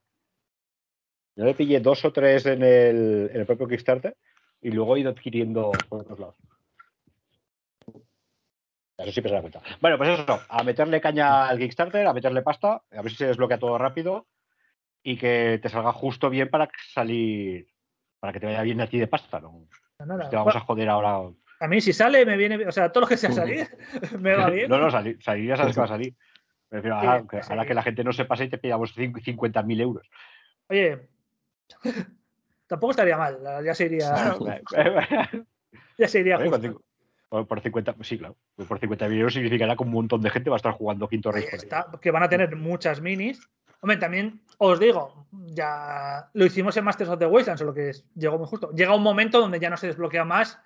Yo le pillé dos o tres en el, en el propio Kickstarter y luego he ido adquiriendo por otros lados. Eso siempre se da cuenta. Bueno, pues eso, a meterle caña al Kickstarter, a meterle pasta, a ver si se desbloquea todo rápido y que te salga justo bien para salir, para que te vaya bien a ti de pasta. No, te vamos a joder ahora. A mí si sale me viene, o sea, todo lo que sea *laughs* salir me va bien. No, no, salir, salir ya sabes que va a salir. Pero ahora, que, la gente no se pase y te pillamos 50.000 euros. Oye, *laughs* Tampoco estaría mal, ya se iría. *laughs* ya se iría. Por, 50, sí, claro. Pues por 50 euros significará que un montón de gente va a estar jugando Quinto Rey. que van a tener muchas minis. Hombre, también os digo, ya lo hicimos en Masters of the Wasteland, solo que llegó muy justo. Llega un momento donde ya no se desbloquea más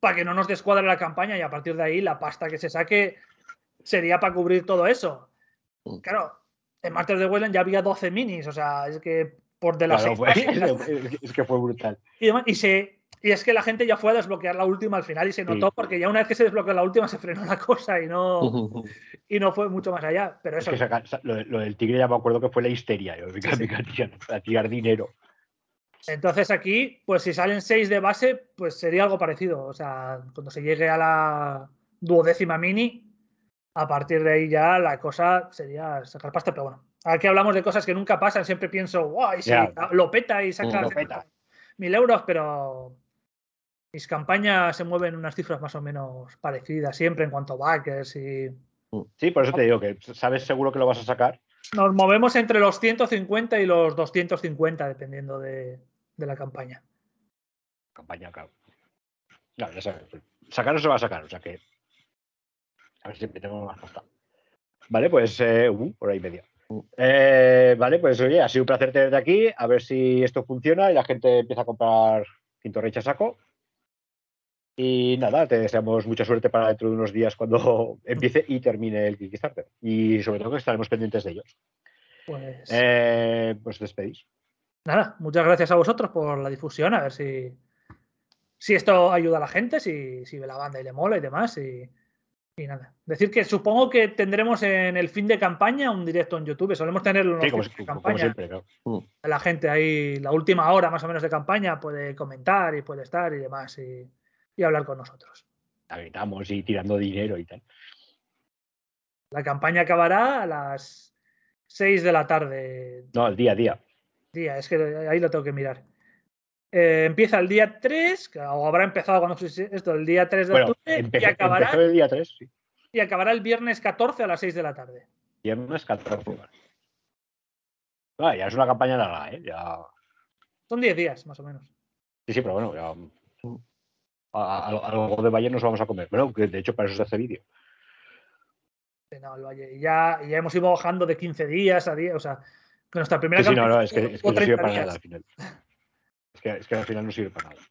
para que no nos descuadre la campaña y a partir de ahí la pasta que se saque sería para cubrir todo eso. Mm. Claro, en Masters of the Wasteland ya había 12 minis, o sea, es que por de las *laughs* es, que fue brutal. Y, y, es que la gente ya fue a desbloquear la última al final y se notó porque ya una vez que se desbloqueó la última se frenó la *laughs* cosa y no, *laughs* y no fue mucho más allá. Pero eso. lo, del tigre ya me acuerdo que fue la histeria, yo, a tirar dinero. Entonces aquí, pues si salen seis de base, pues sería algo parecido. O sea, cuando se llegue a la duodécima mini, a partir de ahí ya la cosa sería sacar pasta, pero bueno, Aquí hablamos de cosas que nunca pasan, siempre pienso, guay, sí, lo peta y saca mil euros, pero mis campañas se mueven unas cifras más o menos parecidas siempre en cuanto a backers y. Mm. Sí, por eso te digo que sabes seguro que lo vas a sacar. Nos movemos entre los 150 y los 250, dependiendo de, la campaña. Campaña, claro. ya sabes. Sacar no se va a sacar, o sea que. A ver si tengo más costa. Vale, pues eh, uh, por ahí media. Eh, vale, pues oye, ha sido un placer tenerte aquí. A ver si esto funciona y la gente empieza a comprar Quinto Rey saco. Y nada, te deseamos mucha suerte para dentro de unos días cuando *laughs* empiece y termine el Kickstarter. Y sobre todo que estaremos pendientes de ellos. Pues, eh, pues despedís. Nada, muchas gracias a vosotros por la difusión. A ver si, si esto ayuda a la gente, si, si ve la banda y le mola y demás. Y Y nada. Decir que supongo que tendremos en el fin de campaña un directo en YouTube. Solemos tenerlo en sí, campaña. siempre, claro. Mm. La gente ahí, la última hora más o menos de campaña, puede comentar y puede estar y demás y, hablar con nosotros. Estamos y tirando dinero y tal. La campaña acabará a las 6 de la tarde. No, el día a día. Día, es que ahí lo tengo que mirar. Eh, empieza el día 3, o habrá empezado cuando esto, el día 3 de octubre, y acabará el día 3, sí. Y acabará el viernes 14 a las 6 de la tarde. Viernes 14, vale. ya es una campaña larga, ¿eh? Ya... Son 10 días, más o menos. Sí, sí, pero bueno, ya... algo de Valle nos vamos a comer. Bueno, que de hecho para eso se hace vídeo. No, el Valle. Ya, ya hemos ido bajando de 15 días a 10, o sea, nuestra primera sí. Sí, no, no, es que, es que no sirve para nada al final. *laughs* Es que, al final no sirve para nada.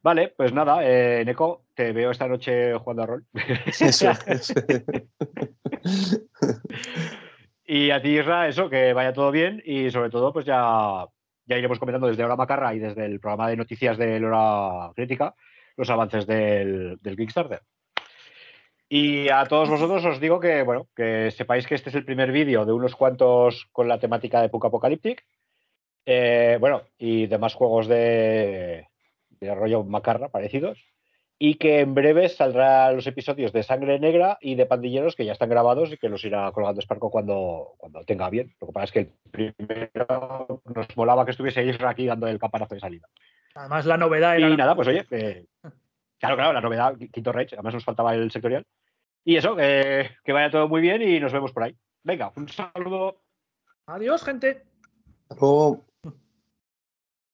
Vale, pues nada, eh, Neko, te veo esta noche jugando a rol. *laughs* *laughs* y a ti, Isra, eso, que vaya todo bien y sobre todo, pues ya, ya iremos comentando desde Hora Macarra y desde el programa de noticias de Hora Crítica los avances del, del Kickstarter. Y a todos vosotros os digo que, bueno, que sepáis que este es el primer vídeo de unos cuantos con la temática de Puck Apocalyptic eh, bueno, y demás juegos de, de rollo macarra parecidos. Y que en breve saldrán los episodios de Sangre Negra y de Pandilleros que ya están grabados y que los irá colgando Sparco cuando, cuando tenga bien. Lo que pasa es que el primero nos molaba que estuviese Isra aquí dando el campanazo de salida. Además, la novedad era. Y nada, pues oye, claro, claro, la novedad, Quinto Rage, además nos faltaba el sectorial. Y eso, que vaya todo muy bien y nos vemos por ahí. Venga, un saludo. Adiós, gente. Hasta